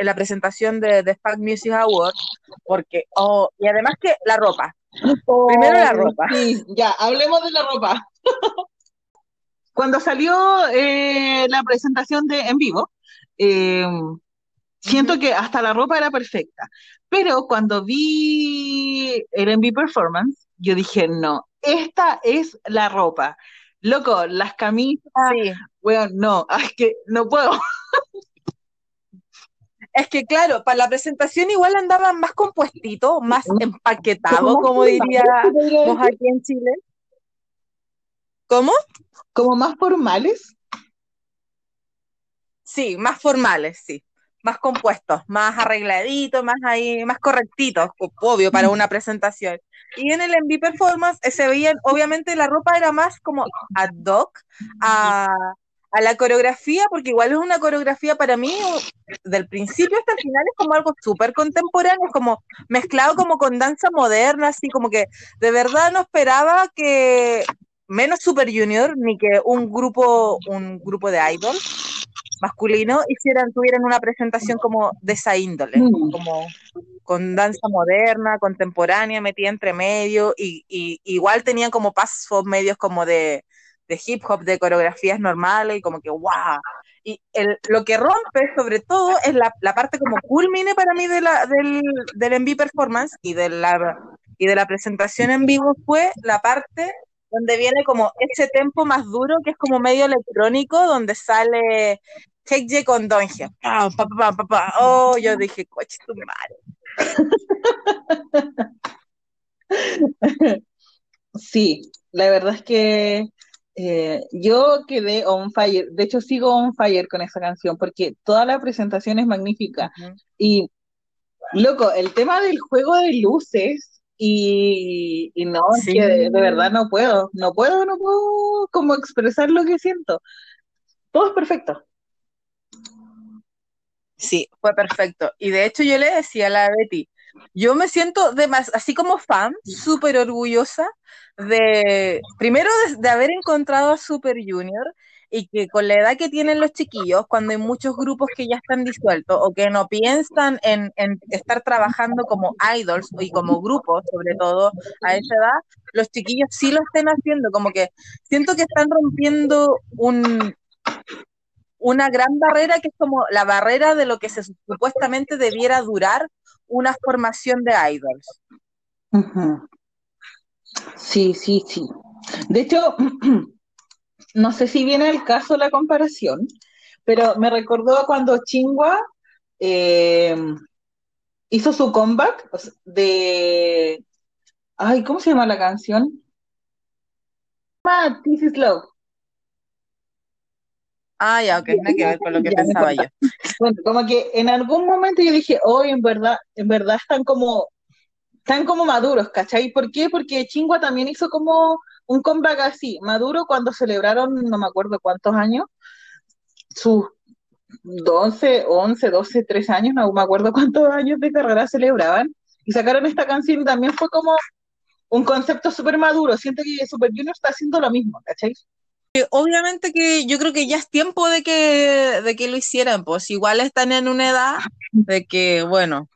Speaker 1: la presentación de, de Spark Music Awards, porque, oh, y además que la ropa. Primero la ropa.
Speaker 2: Sí, ya, hablemos de la ropa. Cuando salió eh, la presentación de en vivo, eh, siento que hasta la ropa era perfecta. Pero cuando vi el MV Performance, yo dije, no, esta es la ropa. Loco, las camisas, bueno, no, es que no puedo.
Speaker 1: Es que claro, para la presentación igual andaban más compuestito, más empaquetado, como diríamos aquí en Chile. ¿Cómo?
Speaker 2: ¿Como más formales?
Speaker 1: Sí, más formales, sí más compuestos, más arregladitos, más ahí, más correctitos, obvio, para una presentación. Y en el MV Performance eh, se veían, obviamente la ropa era más como ad hoc a, a la coreografía, porque igual es una coreografía para mí, del principio hasta el final es como algo súper contemporáneo, es como mezclado como con danza moderna, así como que de verdad no esperaba que menos Super Junior, ni que un grupo, un grupo de idols masculino hicieran, tuvieran una presentación como de esa índole, mm. como con danza moderna, contemporánea, metida entre medio, y, igual tenían como pasos medios como de, hip hop, de coreografías normales, y como que wow. Y el, lo que rompe sobre todo es la, parte como culmine para mí de la, del, del MV performance y de la y de la presentación en vivo fue la parte donde viene como ese tempo más duro que es como medio electrónico, donde sale J con Donge. Oh, yo dije, coche tu madre.
Speaker 2: Sí, la verdad es que eh, yo quedé on fire. De hecho, sigo on fire con esa canción porque toda la presentación es magnífica. Y, loco, el tema del juego de luces y, no, es que de, verdad no puedo, no puedo, no puedo como expresar lo que siento. Todo es perfecto.
Speaker 1: Sí, fue perfecto. Y de hecho yo le decía a la Betty, yo me siento de más, así como fan, súper orgullosa de, primero de, haber encontrado a Super Junior y que con la edad que tienen los chiquillos, cuando hay muchos grupos que ya están disueltos o que no piensan en, en estar trabajando como idols y como grupos, sobre todo a esa edad, los chiquillos sí lo estén haciendo, como que siento que están rompiendo un, una gran barrera que es como la barrera de lo que se supuestamente debiera durar una formación de idols.
Speaker 2: Sí, sí, sí. De hecho, no sé si viene el caso la comparación, pero me recordó cuando Chingua eh, hizo su comeback de... Ay, ¿cómo se llama la canción? This is Love.
Speaker 1: Ah, ya, ok, nada que ver con lo que pensaba yo.
Speaker 2: Bueno, como que en algún momento yo dije, hoy en verdad, en verdad están como están como maduros, ¿cachai? ¿Por qué? Porque Chingua también hizo como un comeback así, maduro cuando celebraron, no me acuerdo cuántos años, sus 12, 11, 12, 13 años, no me acuerdo cuántos años de carrera celebraban, y sacaron esta canción y también fue como un concepto súper maduro. Siento que Super Junior está haciendo lo mismo, ¿cachai?
Speaker 1: Obviamente que yo creo que ya es tiempo de que, de que lo hicieran, pues igual están en una edad de que, bueno,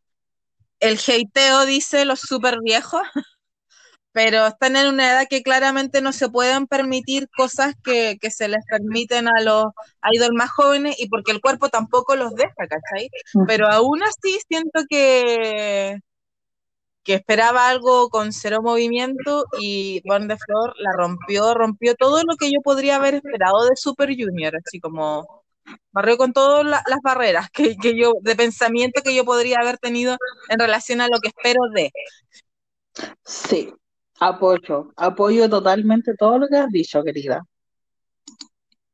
Speaker 1: el hateo dice los súper viejos, pero están en una edad que claramente no se pueden permitir cosas que, que se les permiten a los idols más jóvenes y porque el cuerpo tampoco los deja, ¿cachai? Pero aún así siento que, que esperaba algo con cero movimiento y Born de Flor la rompió, rompió todo lo que yo podría haber esperado de Super Junior, así como barrió con todas las barreras que, que, yo, de pensamiento que yo podría haber tenido en relación a lo que espero de.
Speaker 2: Sí, apoyo, apoyo totalmente todo lo que has dicho, querida.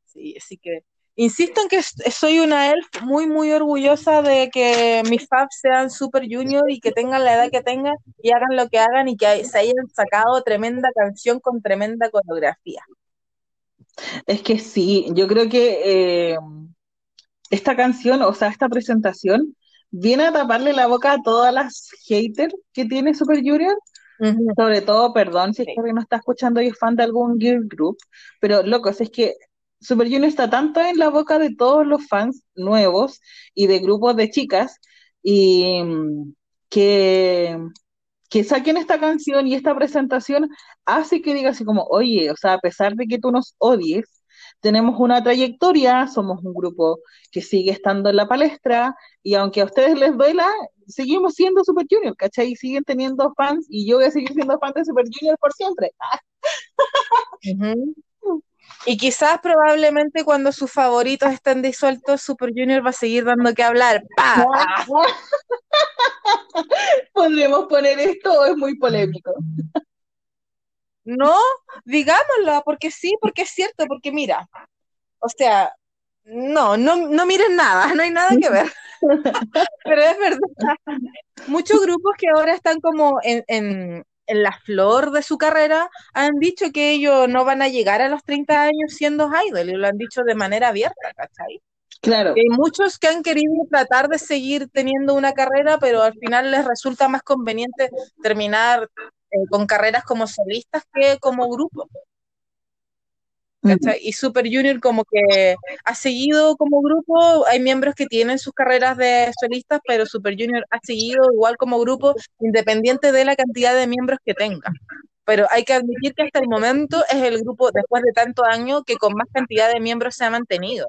Speaker 1: Sí, así que Insisto en que soy una elf muy, muy orgullosa de que mis fans sean super junior y que tengan la edad que tengan y hagan lo que hagan y que se hayan sacado tremenda canción con tremenda coreografía.
Speaker 2: Es que sí, yo creo que eh, esta canción, o sea, esta presentación, viene a taparle la boca a todas las haters que tiene Super Junior. Sobre todo, perdón si es que no está escuchando y es fan de algún girl group, pero locos, es que Super Junior está tanto en la boca de todos los fans nuevos y de grupos de chicas y que, que saquen esta canción y esta presentación hace que diga así como, oye, o sea, a pesar de que tú nos odies, tenemos una trayectoria, somos un grupo que sigue estando en la palestra y aunque a ustedes les duela, seguimos siendo Super Junior, ¿cachai? Siguen teniendo fans y yo voy a seguir siendo fan de Super Junior por siempre.
Speaker 1: Y quizás probablemente cuando sus favoritos estén disueltos, Super Junior va a seguir dando que hablar. ¡Pah!
Speaker 2: ¿Podríamos poner esto o es muy polémico?
Speaker 1: No, digámoslo, porque sí, porque es cierto, porque mira, o sea, no, no, no miren nada, no hay nada que ver. Pero es verdad. Muchos grupos que ahora están como en, en la flor de su carrera, han dicho que ellos no van a llegar a los 30 años siendo idol, y lo han dicho de manera abierta, ¿cachai?
Speaker 2: Claro.
Speaker 1: Y hay muchos que han querido tratar de seguir teniendo una carrera, pero al final les resulta más conveniente terminar eh, con carreras como solistas que como grupo. Y Super Junior como que ha seguido como grupo, hay miembros que tienen sus carreras de solistas, pero Super Junior ha seguido igual como grupo, independiente de la cantidad de miembros que tenga. Pero hay que admitir que hasta el momento es el grupo, después de tantos años, que con más cantidad de miembros se ha mantenido.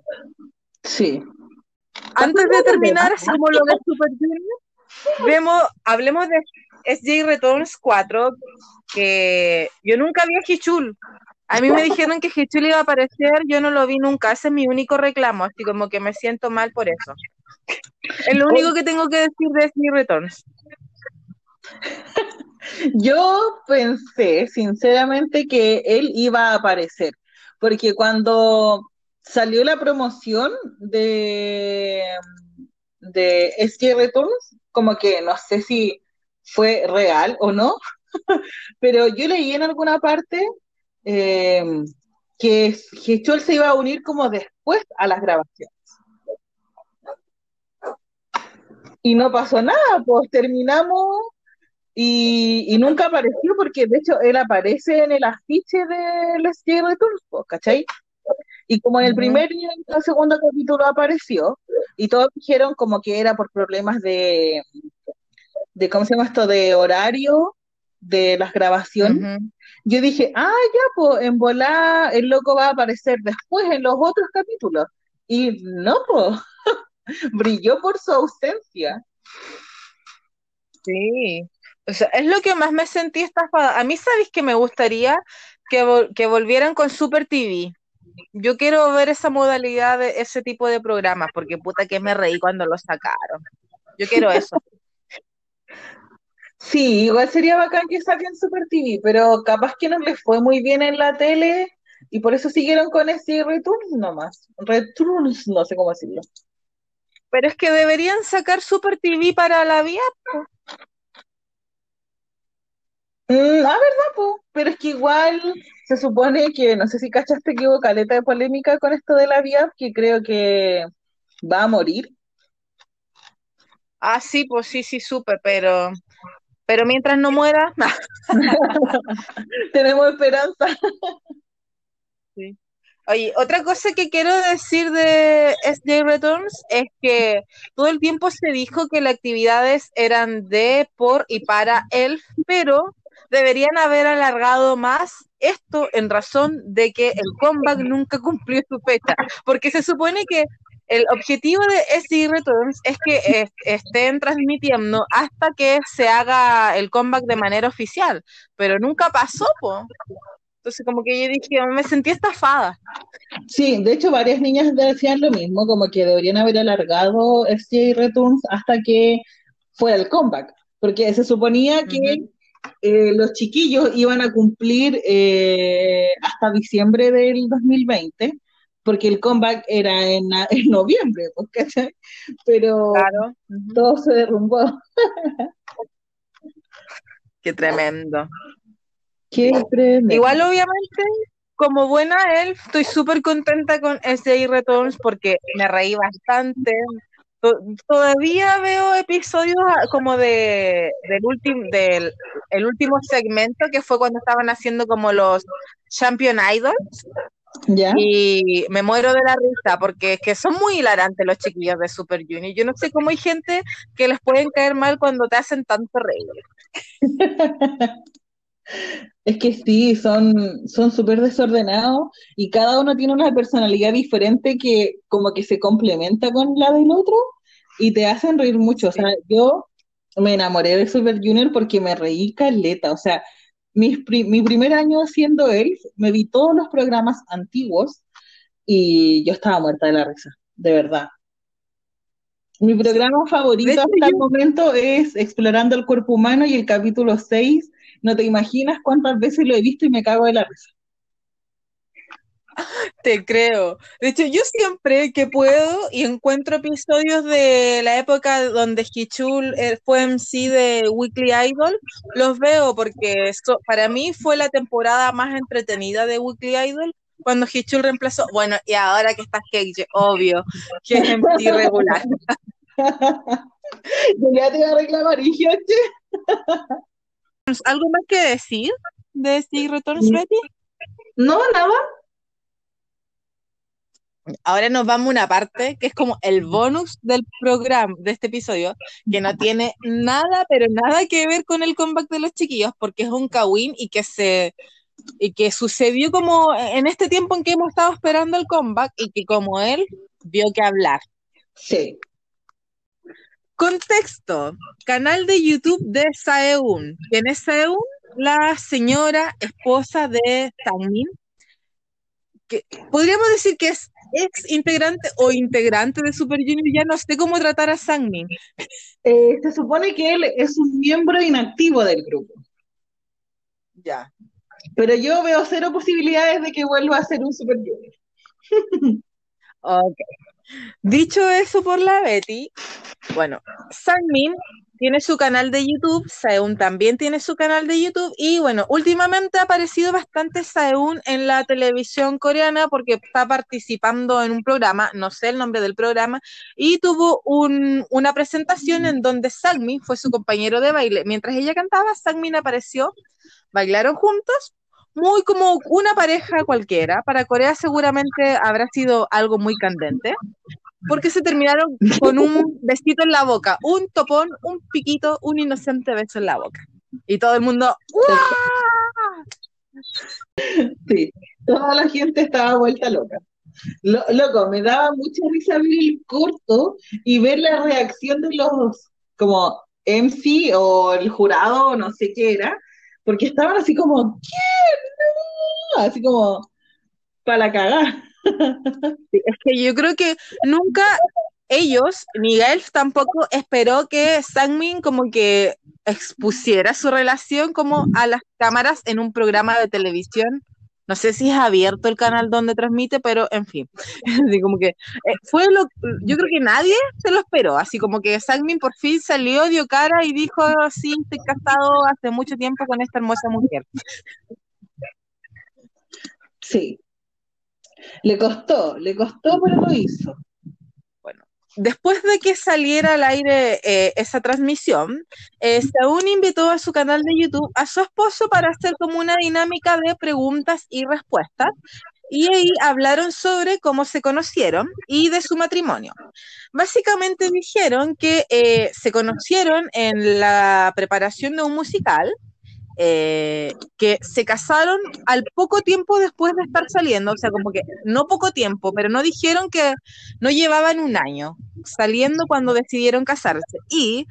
Speaker 2: Sí.
Speaker 1: Antes de terminar, hacemos lo de Super Junior. Vemos, hablemos de SJ Returns 4, que yo nunca vi a Hichul, a mí me dijeron que Hichul iba a aparecer, yo no lo vi nunca, ese es mi único reclamo, así como que me siento mal por eso. Es lo único que tengo que decir de mi Returns.
Speaker 2: Yo pensé, sinceramente, que él iba a aparecer, porque cuando salió la promoción de, de SG Returns, como que no sé si fue real o no, pero yo leí en alguna parte eh, que Gechol se iba a unir como después a las grabaciones. Y no pasó nada, pues terminamos y, nunca apareció porque de hecho él aparece en el afiche de Les de Turbo, ¿cachai? Y como en el primer y en el segundo capítulo apareció, y todos dijeron como que era por problemas de, de ¿cómo se llama esto? De horario de las grabaciones. Yo dije, ah, ya, pues en volar el loco va a aparecer después en los otros capítulos. Y no, pues, brilló por su ausencia.
Speaker 1: Sí, o sea, es lo que más me sentí estafada. A mí, ¿sabéis que me gustaría que, que volvieran con Super TV? Yo quiero ver esa modalidad de ese tipo de programas, porque puta que me reí cuando lo sacaron. Yo quiero eso.
Speaker 2: Sí, igual sería bacán que saquen Super TV, pero capaz que no les fue muy bien en la tele y por eso siguieron con ese Returns nomás. Returns, no sé cómo decirlo.
Speaker 1: Pero es que deberían sacar Super TV para la vía.
Speaker 2: Mm, ah, verdad, po. Pero es que igual se supone que, no sé si cachaste que hubo caleta de polémica con esto de la vía, que creo que va a morir.
Speaker 1: Ah, sí, pues sí, sí, supe, pero, pero mientras no muera,
Speaker 2: Tenemos esperanza.
Speaker 1: Sí. Oye, otra cosa que quiero decir de SJ Returns es que todo el tiempo se dijo que las actividades eran de, por y para él, pero deberían haber alargado más esto en razón de que el comeback nunca cumplió su fecha, porque se supone que el objetivo de SJ Returns es que es- estén transmitiendo hasta que se haga el comeback de manera oficial, pero nunca pasó, po. Entonces como que yo dije, me sentí estafada.
Speaker 2: Sí, de hecho varias niñas decían lo mismo, como que deberían haber alargado SJ Returns hasta que fuera el comeback, porque se suponía que eh, los chiquillos iban a cumplir eh, hasta diciembre del 2020, porque el comeback era en, noviembre, pues, ¿cachai? Pero
Speaker 1: Claro.
Speaker 2: Todo se derrumbó.
Speaker 1: Qué tremendo.
Speaker 2: Qué tremendo.
Speaker 1: Igual, obviamente, como buena elf, estoy súper contenta con SJ Returns porque me reí bastante. To- Todavía veo episodios ah, como de del último del el último segmento que fue cuando estaban haciendo como los Champion Idols
Speaker 2: ¿Ya?
Speaker 1: y me muero de la risa porque es que son muy hilarantes los chiquillos de Super Junior. Yo no sé cómo hay gente que les pueden caer mal cuando te hacen tanto reír.
Speaker 2: Es que sí, son son súper desordenados y cada uno tiene una personalidad diferente que como que se complementa con la del otro y te hacen reír mucho. O sea, yo me enamoré de Super Junior porque me reí caleta. O sea, pri- mi primer año haciendo Elf, me vi todos los programas antiguos y yo estaba muerta de la risa, de verdad. Mi programa favorito hasta el momento es Explorando el Cuerpo Humano y el capítulo 6. No te imaginas cuántas veces lo he visto y me cago de la risa.
Speaker 1: Te creo. De hecho, yo siempre que puedo y encuentro episodios de la época donde Hichul eh, fue MC de Weekly Idol, los veo porque eso, para mí fue la temporada más entretenida de Weekly Idol cuando Hichul reemplazó. Bueno, y ahora que está Keiji, obvio, que es MC regular.
Speaker 2: Yo ya te reclamar,
Speaker 1: ¿Algo más que decir de este Returns, Betty?
Speaker 2: No, nada.
Speaker 1: Ahora nos vamos a una parte que es como el bonus del programa, de este episodio, que no tiene nada, pero nada que ver con el comeback de los chiquillos, porque es un Kawin y que se y que sucedió como en este tiempo en que hemos estado esperando el comeback y que como él vio que hablar.
Speaker 2: Sí.
Speaker 1: Contexto, canal de YouTube de Saeun. ¿Quién es Saeun? La señora esposa de Sangmin, que podríamos decir que es ex integrante o integrante de Super Junior, ya no sé cómo tratar a Sangmin.
Speaker 2: Eh, se supone que él es un miembro inactivo del grupo,
Speaker 1: Ya.
Speaker 2: pero yo veo cero posibilidades de que vuelva a ser un Super Junior.
Speaker 1: Ok. Dicho eso por la Betty, bueno, Sangmin tiene su canal de YouTube, Saeun también tiene su canal de YouTube y bueno, últimamente ha aparecido bastante Saeun en la televisión coreana porque está participando en un programa, no sé el nombre del programa, y tuvo un- una presentación en donde Sangmin fue su compañero de baile. Mientras ella cantaba, Sangmin apareció, bailaron juntos, muy como una pareja cualquiera. Para Corea seguramente habrá sido algo muy candente porque se terminaron con un besito en la boca, un topón, un piquito, un inocente beso en la boca. Y todo el mundo, ¡Uah!
Speaker 2: Sí, toda la gente estaba vuelta loca. Lo- loco, me daba mucha risa ver el corto y ver la reacción de los como MC o el jurado o no sé qué era, porque estaban así como, ¿qué? No, así como para la
Speaker 1: Es que yo creo que nunca ellos, ni Elf tampoco, esperó que Sangmin como que expusiera su relación como a las cámaras en un programa de televisión No sé si es abierto el canal donde transmite, pero en fin. Como que eh, fue lo yo creo que nadie se lo esperó, así como que Sagmin por fin salió, dio cara y dijo, sí, estoy casado hace mucho tiempo con esta hermosa mujer.
Speaker 2: Sí. Le costó, le costó, pero lo hizo
Speaker 1: después de que saliera al aire eh, esa transmisión, eh, Saúl invitó a su canal de YouTube a su esposo para hacer como una dinámica de preguntas y respuestas. Y ahí hablaron sobre cómo se conocieron y de su matrimonio. Básicamente dijeron que eh, se conocieron en la preparación de un musical eh, que se casaron al poco tiempo después de estar saliendo, o sea, como que no poco tiempo, pero no dijeron que no llevaban un año saliendo cuando decidieron casarse. Y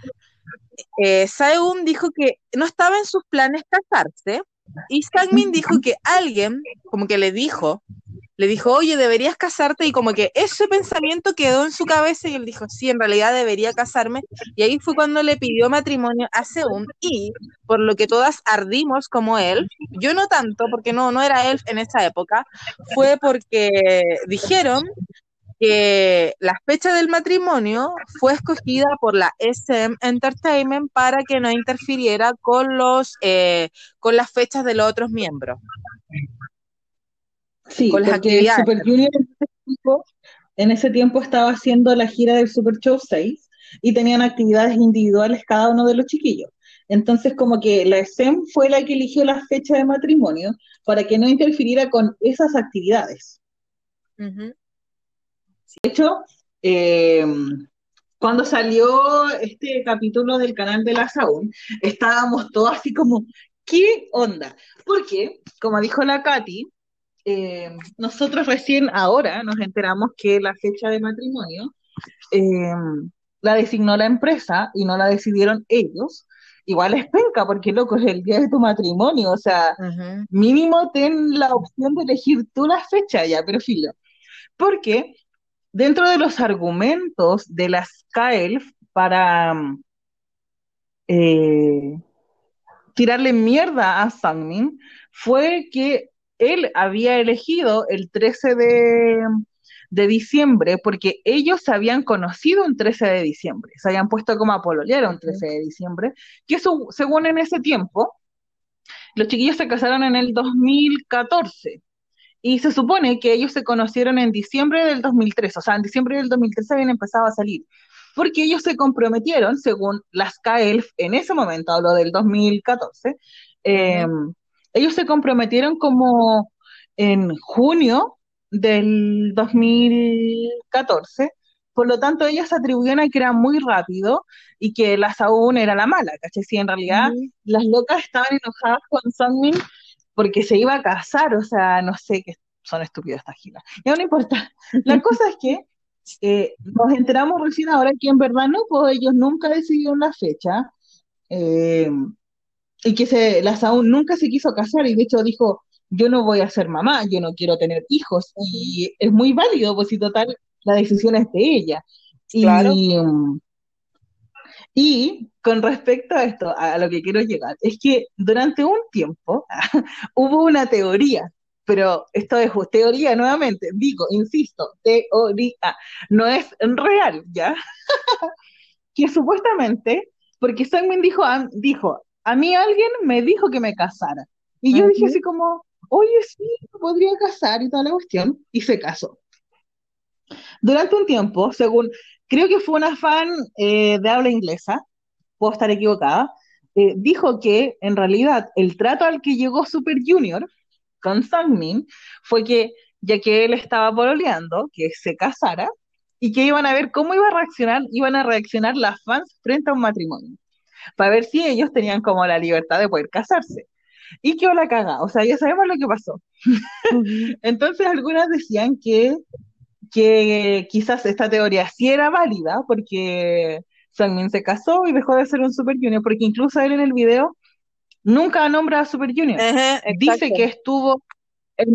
Speaker 1: eh, Saeum dijo que no estaba en sus planes casarse, y Sangmin dijo que alguien, como que le dijo, le dijo, oye, deberías casarte, y como que ese pensamiento quedó en su cabeza, y él dijo, sí, en realidad debería casarme, y ahí fue cuando le pidió matrimonio a Seum, y por lo que todas ardimos como él, yo no tanto, porque no, no era él en esa época, fue porque dijeron que la fecha del matrimonio fue escogida por la SM Entertainment para que no interfiriera con los eh, con las fechas de los otros miembros.
Speaker 2: Sí, porque Super Junior en ese, tiempo, estaba haciendo la gira del Super Show 6 y tenían actividades individuales cada uno de los chiquillos. Entonces, como que la SEM fue la que eligió la fecha de matrimonio para que no interfiriera con esas actividades. De hecho, eh, cuando salió este capítulo del canal de la SAUN, estábamos todos así como, ¿qué onda? Porque, como dijo la Katy, eh, nosotros recién ahora nos enteramos que la fecha de matrimonio eh, la designó la empresa y no la decidieron ellos. Igual es penca, porque loco, es el día de tu matrimonio, o sea, mínimo ten la opción de elegir tú la fecha ya, pero filo. Porque dentro de los argumentos de las KELF para eh, tirarle mierda a Sangmin fue que él había elegido el 13 de, diciembre porque ellos se habían conocido un 13 de diciembre, se habían puesto como a pololear un 13 de diciembre, que según en ese tiempo, los chiquillos se casaron en el 2014 y se supone que ellos se conocieron en diciembre del 2013, o sea, en diciembre del 2013 habían empezado a salir, porque ellos se comprometieron, según las KELF, en ese momento, hablo del 2014, eh, ellos se comprometieron como en junio del 2014, por lo tanto ellas atribuían a que era muy rápido y que la Saúl era la mala, ¿cachai? Si en realidad las locas estaban enojadas con Sangmin porque se iba a casar, o sea, no sé, que son estúpidas estas giras. Ya no importa. La cosa es que eh, nos enteramos recién ahora que en verdad no, pues ellos nunca decidieron la fecha. Eh, y que se, la Saúl nunca se quiso casar y de hecho dijo, yo no voy a ser mamá, yo no quiero tener hijos y es muy válido, pues si total la decisión es de ella. Y, y con respecto a esto, a lo que quiero llegar, es que durante un tiempo hubo una teoría, pero esto es teoría nuevamente, digo, insisto, teoría, no es real, ¿ya? que supuestamente, porque Simon dijo, dijo, a mí alguien me dijo que me casara. Y yo dije así como, oye, sí, podría casar y toda la cuestión. Y se casó. Durante un tiempo, según, creo que fue una fan eh, de habla inglesa, puedo estar equivocada, eh, dijo que en realidad el trato al que llegó Super Junior con Sangmin fue que, ya que él estaba pololeando, que se casara y que iban a ver cómo iba a reaccionar, iban a reaccionar las fans frente a un matrimonio para ver si ellos tenían como la libertad de poder casarse. Y qué la caga, o sea, ya sabemos lo que pasó. Entonces algunas decían que, que quizás esta teoría sí era válida porque Sangmin se casó y dejó de ser un Super Junior, porque incluso él en el video nunca nombra a Super Junior. Dice que estuvo en,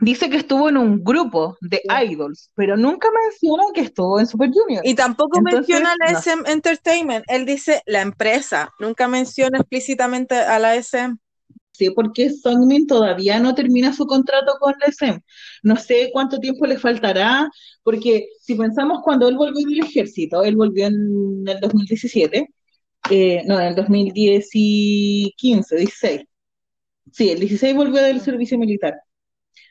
Speaker 2: dice que estuvo en un grupo de idols, pero nunca menciona que estuvo en Super Junior.
Speaker 1: Y tampoco menciona a la SM Entertainment, él dice la empresa, nunca menciona explícitamente a la SM.
Speaker 2: sé por qué Songmin todavía no termina su contrato con SM. No sé cuánto tiempo le faltará, porque si pensamos cuando él volvió del ejército, él volvió en el 2017, eh, no, en el 2015, 16. Sí, el 16 volvió del servicio militar.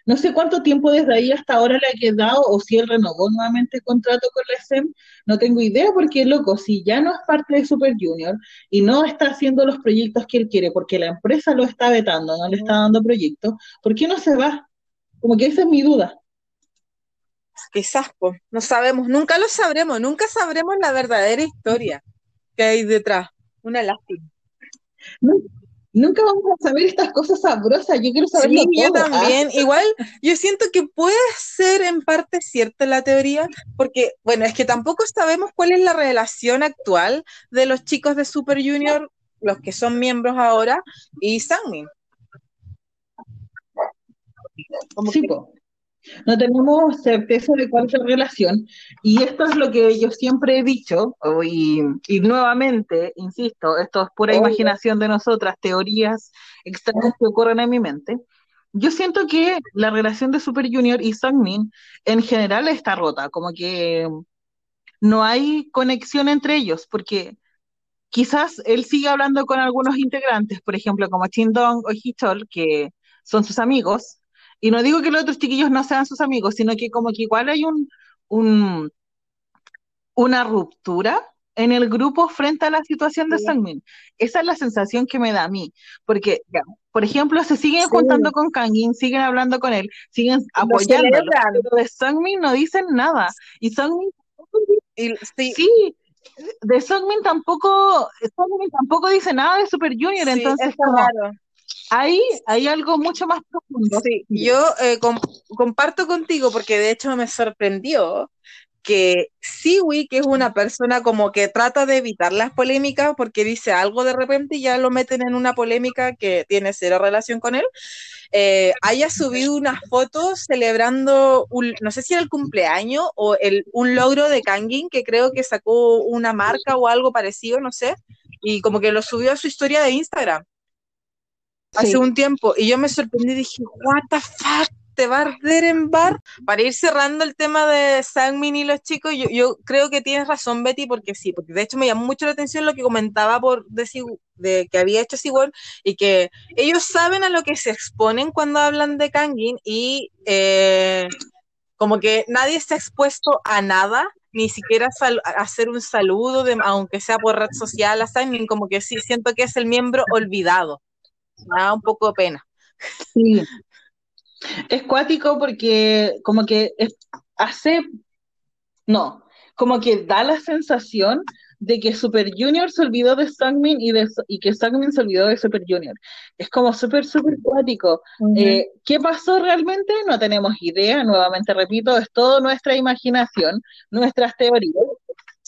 Speaker 2: No sé cuánto tiempo desde ahí hasta ahora le ha quedado o si él renovó nuevamente el contrato con la SEM, no tengo idea porque, loco, si ya no es parte de Super Junior y no está haciendo los proyectos que él quiere porque la empresa lo está vetando, no le está dando proyectos, ¿por qué no se va? Como que esa es mi duda.
Speaker 1: Quizás, pues, no sabemos, nunca lo sabremos, nunca sabremos la verdadera historia que hay detrás. Una lástima.
Speaker 2: Nunca vamos a saber estas cosas sabrosas, yo quiero saberlo
Speaker 1: sí, yo también. Igual, yo siento que puede ser en parte cierta la teoría, porque, bueno, es que tampoco sabemos cuál es la relación actual de los chicos de Super Junior, los que son miembros ahora, y Sangmin.
Speaker 2: sí, no tenemos certeza de cuál es la relación y esto es lo que yo siempre he dicho y, nuevamente, insisto, esto es pura imaginación de nosotras, teorías extrañas que ocurren en mi mente. Yo siento que la relación de Super Junior y Sangmin en general está rota, como que no hay conexión entre ellos, porque quizás él sigue hablando con algunos integrantes, por ejemplo, como Dong o Hichol, que son sus amigos, y no digo que los otros chiquillos no sean sus amigos, sino que como que igual hay un, un una ruptura en el grupo frente a la situación de Sangmin. Esa es la sensación que me da a mí, porque, por ejemplo, se siguen juntando con Kangin, siguen hablando con él, siguen apoyándolo, pero de Sangmin no dicen nada. Y Sangmin... sí. de Sangmin tampoco, Sangmin tampoco dice nada de Super Junior, entonces como, Ahí hay algo mucho más profundo.
Speaker 1: Sí, yo eh, comparto contigo porque de hecho me sorprendió que Siwi, que es una persona como que trata de evitar las polémicas porque dice algo de repente y ya lo meten en una polémica que tiene cero relación con él, eh, haya subido unas fotos celebrando, no sé si el cumpleaños o el, un logro de Kangin, que creo que sacó una marca o algo parecido, no sé, y como que lo subió a su historia de Instagram hace un tiempo y yo me sorprendí y dije, what the fuck, te va a arder en bar. Para ir cerrando el tema de Sangmin y los chicos, yo, yo, creo que tienes razón, Betty, porque sí, porque de hecho me llamó mucho la atención lo que comentaba por de, de que había hecho Siwon y que ellos saben a lo que se exponen cuando hablan de Kangin y eh, como que nadie está expuesto a nada ni siquiera hacer un saludo, de, aunque sea por red social a Sangmin, como que sí, siento que es el miembro olvidado me da un poco de pena.
Speaker 2: Sí. Es cuático porque como que hace, no, como que da la sensación de que Super Junior se olvidó de Sangmin y, de, y que Sangmin se olvidó de Super Junior. Es como súper, súper cuático. Eh, ¿Qué pasó realmente? No tenemos idea, nuevamente repito, es todo nuestra imaginación, nuestras teorías.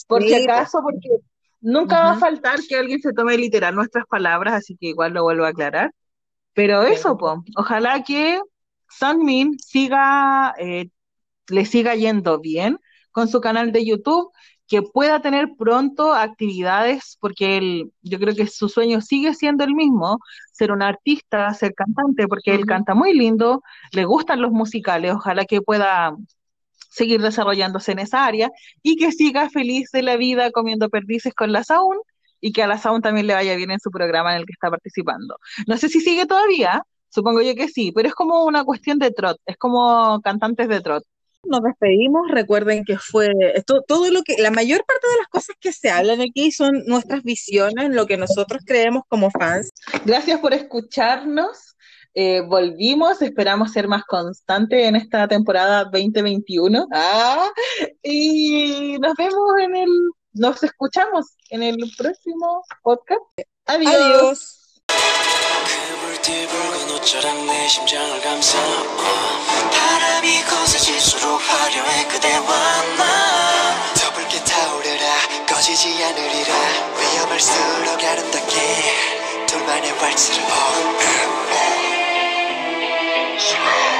Speaker 2: Por si acaso, porque Nunca va a faltar que alguien se tome literal nuestras palabras, así que igual lo vuelvo a aclarar. Pero eso, po, ojalá que Sangmin siga, eh, le siga yendo bien con su canal de YouTube, que pueda tener pronto actividades, porque él, yo creo que su sueño sigue siendo el mismo, ser un artista, ser cantante, porque él canta muy lindo, le gustan los musicales, ojalá que pueda seguir desarrollándose en esa área y que siga feliz de la vida comiendo perdices con la Saúl y que a la Saúl también le vaya bien en su programa en el que está participando. No sé si sigue todavía, supongo yo que sí, pero es como una cuestión de trot, es como cantantes de trot.
Speaker 1: Nos despedimos, recuerden que fue esto, todo lo que, la mayor parte de las cosas que se hablan aquí son nuestras visiones, lo que nosotros creemos como fans.
Speaker 2: Gracias por escucharnos eh, volvimos, esperamos ser más constantes en esta temporada 2021. Ah, y nos vemos en el, nos escuchamos en el próximo podcast. Adiós. Adiós. Slow.